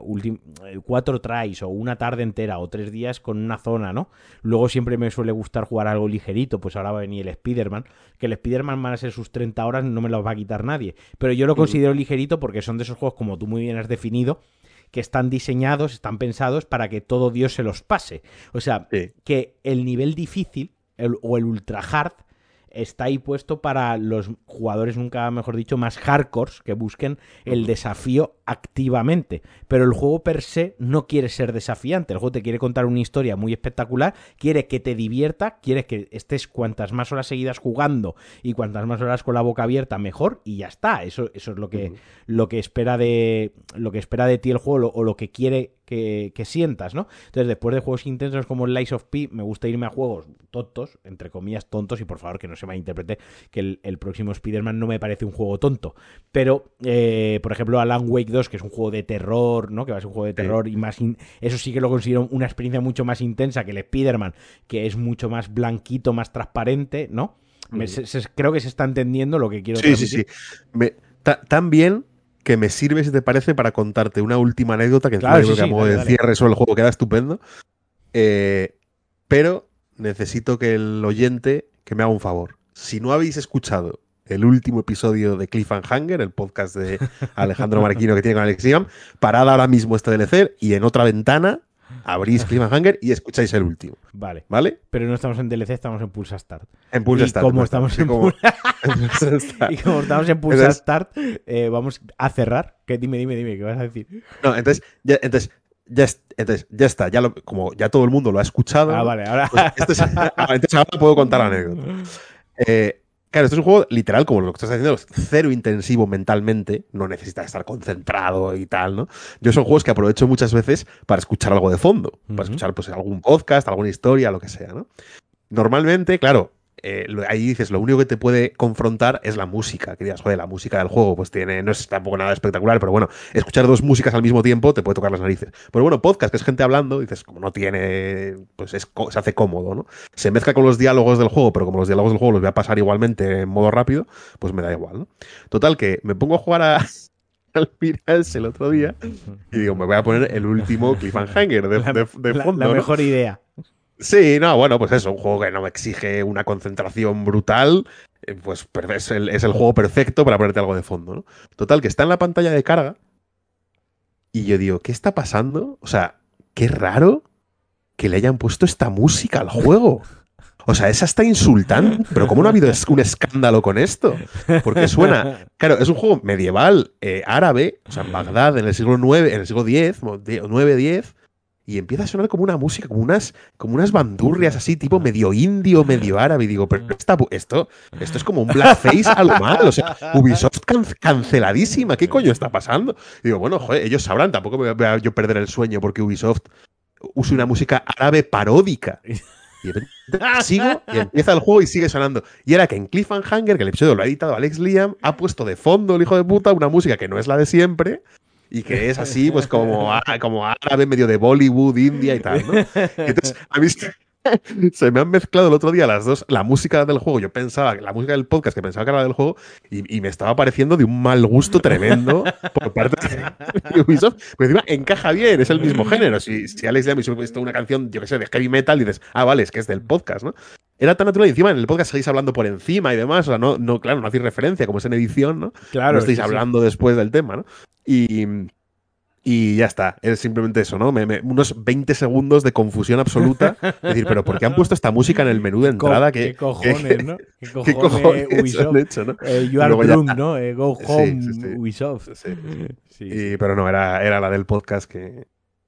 ultim- eh, cuatro tries o una tarde entera o tres días con una zona, ¿no? Luego siempre me suele gustar jugar algo ligerito, pues ahora va a venir el Spider-Man, que el Spider-Man van a ser sus 30 horas, no me los va a quitar nadie. Pero yo lo considero ligerito porque son de esos juegos, como tú muy bien has definido, que están diseñados, están pensados para que todo Dios se los pase. O sea, Sí. que el nivel difícil el- o el ultra hard está ahí puesto para los jugadores, nunca mejor dicho, más hardcores que busquen el desafío activamente. Pero el juego per se no quiere ser desafiante. El juego te quiere contar una historia muy espectacular, quiere que te divierta, quiere que estés cuantas más horas seguidas jugando y cuantas más horas con la boca abierta, mejor, y ya está. Eso, eso es lo que, lo que espera de. lo que espera de ti el juego lo- o lo que quiere que, que sientas, ¿no? Entonces, después de juegos intensos como Lies of P, me gusta irme a juegos tontos, entre comillas tontos, y por favor que no se malinterprete que el, el próximo Spider-Man no me parece un juego tonto. Pero, eh, por ejemplo, Alan Wake 2, que es un juego de terror, ¿no? Que va a ser un juego de Sí. terror y más. in- Eso sí que lo considero una experiencia mucho más intensa que el Spider-Man, que es mucho más blanquito, más transparente, ¿no? Me- se- se- creo que se está entendiendo lo que quiero Sí, sí, sí. Me- ta- tan bien que me sirve, si te parece, para contarte una última anécdota que Claro, sí, creo que sí, a modo dale, de cierre sobre el juego queda estupendo. Eh, pero necesito que el oyente que me haga un favor. Si no habéis escuchado el último episodio de Cliffhanger, el podcast de Alejandro Marquino que tiene con Alex Iam, parad ahora mismo este DLC y en otra ventana abrís Cliffhanger y escucháis el último. Vale. ¿Vale? Pero no estamos en DLC, estamos en Pulsa Start. En Pulse y Start, como ¿no? estamos en Como- Pulsa- Start. y como estamos en Pulsa Entonces- Start, eh, vamos a cerrar. Que dime, dime, dime, ¿qué vas a decir? No, entonces, ya, entonces, ya, es- entonces, ya está. Ya lo- como ya todo el mundo lo ha escuchado. Ah, vale, ahora. pues entonces ahora puedo contar la anécdota. Eh, claro, esto es un juego literal, como lo que estás haciendo, es cero intensivo mentalmente. No necesitas estar concentrado y tal, ¿no? Yo son juegos que aprovecho muchas veces para escuchar algo de fondo. Para escuchar pues, algún podcast, alguna historia, lo que sea, ¿no? Normalmente, claro. Eh, ahí dices, lo único que te puede confrontar es la música. Que digas, joder, la música del juego, pues tiene, no es tampoco nada espectacular, pero bueno, escuchar dos músicas al mismo tiempo te puede tocar las narices. Pero bueno, podcast, que es gente hablando, dices, como no tiene, pues es, se hace cómodo, ¿no? Se mezcla con los diálogos del juego, pero como los diálogos del juego los voy a pasar igualmente en modo rápido, pues me da igual, ¿no? Total, que me pongo a jugar a, al Mirage el otro día y digo, me voy a poner el último cliffhanger de, La- de- de la, fondo, la ¿no? mejor idea. Sí, no, bueno, pues eso, un juego que no exige una concentración brutal, eh, pues es el, es el juego perfecto para ponerte algo de fondo, ¿no? Total, que está en la pantalla de carga y yo digo, ¿qué está pasando? O sea, qué raro que le hayan puesto esta música al juego. O sea, esa está insultante, pero ¿cómo no ha habido un escándalo con esto? Porque suena, claro, es un juego medieval eh, árabe, o sea, en Bagdad, en el siglo IX, en el siglo X, 9-10, y empieza a sonar como una música, como unas, como unas bandurrias así, tipo medio indio, medio árabe. Y digo, pero esta- esto, esto es como un blackface a lo mal. O sea, Ubisoft can- canceladísima. ¿Qué coño está pasando? Y digo, bueno, joder, ellos sabrán, tampoco me voy a yo perder el sueño porque Ubisoft use una música árabe paródica. Y sigo y empieza el juego y sigue sonando. Y era que en Cliffhanger, que el episodio lo ha editado Alex Liam, ha puesto de fondo el hijo de puta una música que no es la de siempre y que es así, pues como, á- como árabe, medio de Bollywood, India y tal, ¿no? Entonces, a mí se- me han mezclado el otro día las dos, la música del juego, yo pensaba, la música del podcast que pensaba que era la del juego, y, y me estaba pareciendo de un mal gusto tremendo por parte de Ubisoft. Pero encima encaja bien, es el mismo género. Si, si Alex Liam hubiese visto una canción, yo que sé, de heavy metal, dices, ah, vale, es que es del podcast, ¿no? Era tan natural y encima en el podcast seguís hablando por encima y demás, o sea, no, no claro, no hacéis referencia, como es en edición, ¿no? Claro. no estáis sí, sí. hablando después del tema, ¿no? Y, y ya está, es simplemente eso, ¿no? Me- me- unos 20 segundos de confusión absoluta. Es decir, pero ¿por qué han puesto esta música en el menú de entrada? ¿Qué que, cojones, no? ¿Qué cojones, ¿Qué cojones Ubisoft? han hecho, no? Eh, you are ya- drunk, ¿no? Eh, go home, sí, sí. Ubisoft. Sí. Sí, Y- sí. pero no, era, era la del podcast que,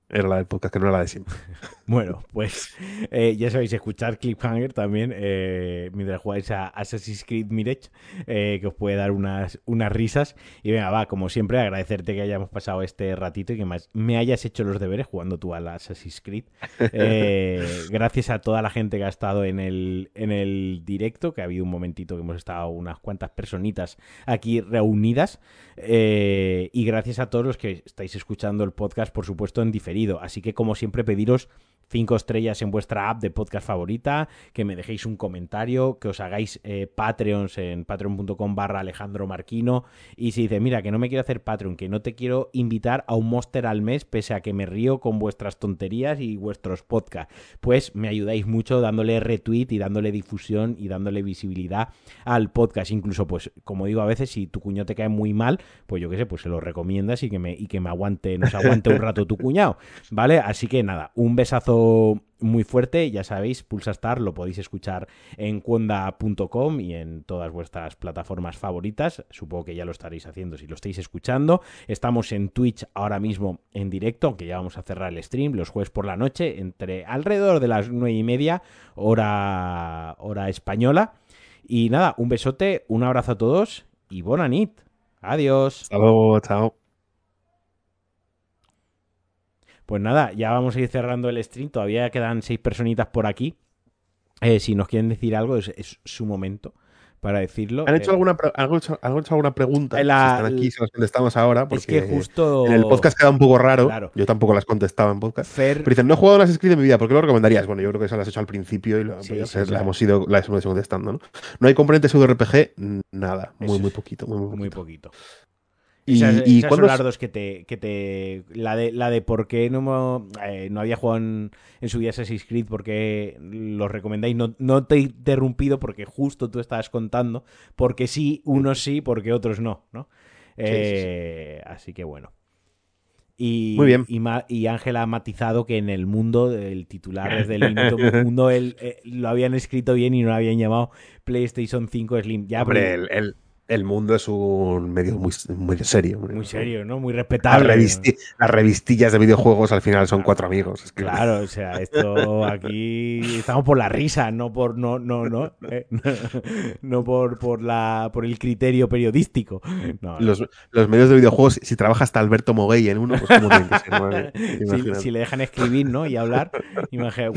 Era la del podcast, que no era la de siempre. Bueno, pues eh, ya sabéis, escuchar Cliffhanger también eh, mientras jugáis a Assassin's Creed Mirage, eh, que os puede dar unas, unas risas. Y venga, va, como siempre, agradecerte que hayamos pasado este ratito y que más me hayas hecho los deberes jugando tú a Assassin's Creed. gracias a toda la gente que ha estado en el, en el directo, que ha habido un momentito que hemos estado unas cuantas personitas aquí reunidas. Y gracias a todos los que estáis escuchando el podcast, por supuesto, en diferido. Así que, como siempre, pediros cinco estrellas en vuestra app de podcast favorita, que me dejéis un comentario, que os hagáis eh, Patreons en patreon.com barra Alejandro Marquino. Y si dice, mira, que no me quiero hacer Patreon, que no te quiero invitar a un Monster al mes, pese a que me río con vuestras tonterías y vuestros podcasts, pues me ayudáis mucho dándole retweet y dándole difusión y dándole visibilidad al podcast. Incluso, pues, como digo a veces, si tu cuñado te cae muy mal, pues yo qué sé, pues se lo recomiendas y que me, y que me aguante, nos aguante un rato tu cuñado, ¿vale? Así que nada, un besazo muy fuerte, ya sabéis, Pulsa Star lo podéis escuchar en cuenda.com y en todas vuestras plataformas favoritas. Supongo que ya lo estaréis haciendo si lo estáis escuchando. Estamos en Twitch ahora mismo en directo, aunque ya vamos a cerrar el stream los jueves por la noche, entre alrededor de las nueve y media, hora, hora española. Y nada, un besote, un abrazo a todos y bonanit. Adiós. Hasta luego, chao. Pues nada, ya vamos a ir cerrando el stream. Todavía quedan seis personitas por aquí. Eh, si nos quieren decir algo, es, su momento para decirlo. ¿Han hecho, eh, alguna, hecho, alguna pregunta? La, están aquí, se estamos ahora. Porque es que justo. En el podcast queda un poco raro. Yo tampoco las contestaba en podcast. Pero dicen, no he jugado las Assassin's en mi vida, ¿por qué lo recomendarías? Bueno, yo creo que eso lo has hecho al principio y lo, pues, hemos ido, las hemos ido contestando. ¿no? no hay componentes RPG, nada. Muy, muy poquito. Muy, muy, muy poquito. Y, y esas son las dos que te, que te. La de, la de por qué no, eh, no había jugado en, su día Assassin's Creed, porque los recomendáis. No, no te he interrumpido porque justo tú estabas contando. Porque sí, unos sí, porque otros no. ¿no? Eh, así que bueno. Y, Muy bien. Y Ángela ha matizado que en el mundo, el titular desde el mundo, él, eh, lo habían escrito bien y no lo habían llamado PlayStation 5 Slim. Ya, Hombre, el, el mundo es un medio muy, muy serio. Muy, serio, ¿no? Muy respetable. Las, revistillas de videojuegos al final son cuatro amigos. Claro, o sea, esto aquí estamos por la risa, no por no no no eh, no por, por la por el criterio periodístico. los, medios de videojuegos, si trabaja hasta Alberto Moguey en uno, pues como si, si, le dejan escribir, ¿no? Y hablar,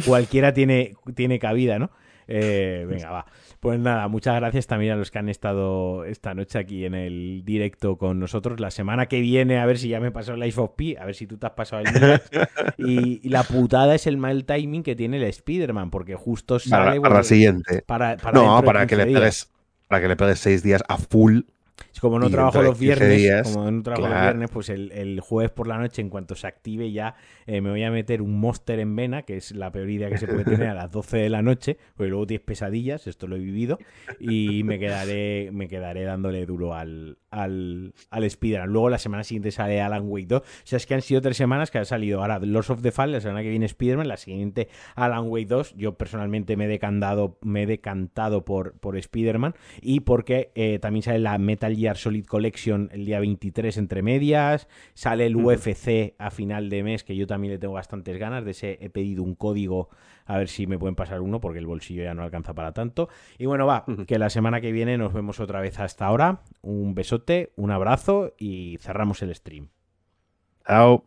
cualquiera tiene tiene cabida, ¿no? Eh, venga, va. Pues nada, muchas gracias también a los que han estado esta noche aquí en el directo con nosotros. La semana que viene, a ver si ya me pasó el Life of Pi, a ver si tú te has pasado el y, y, la putada es el mal timing que tiene el Spider-Man, porque justo sale. Para, la siguiente. Para, no, para que, le pegues, para que le pegues seis días a full como no trabajo los viernes, como no trabajo los viernes, pues el, jueves por la noche, en cuanto se active ya, eh, me voy a meter un monster en vena, que es la peor idea que se puede tener a las 12 de la noche, porque luego tienes pesadillas, esto lo he vivido, y me quedaré, me quedaré dándole duro al, al, al Spider-Man. Luego la semana siguiente sale Alan Wake 2. O sea, es que han sido tres semanas que ha salido ahora Lords of the Fall, la semana que viene Spider-Man, la siguiente Alan Wake 2. Yo personalmente me he decantado, me he decantado por, por Spider-Man y porque eh, también sale la Metal Solid Collection el día 23 entre medias, sale el UFC a final de mes, que yo también le tengo bastantes ganas, de ese he pedido un código a ver si me pueden pasar uno, porque el bolsillo ya no alcanza para tanto. Y bueno, va, que la semana que viene nos vemos otra vez hasta ahora. Un besote, un abrazo y cerramos el stream. Chao.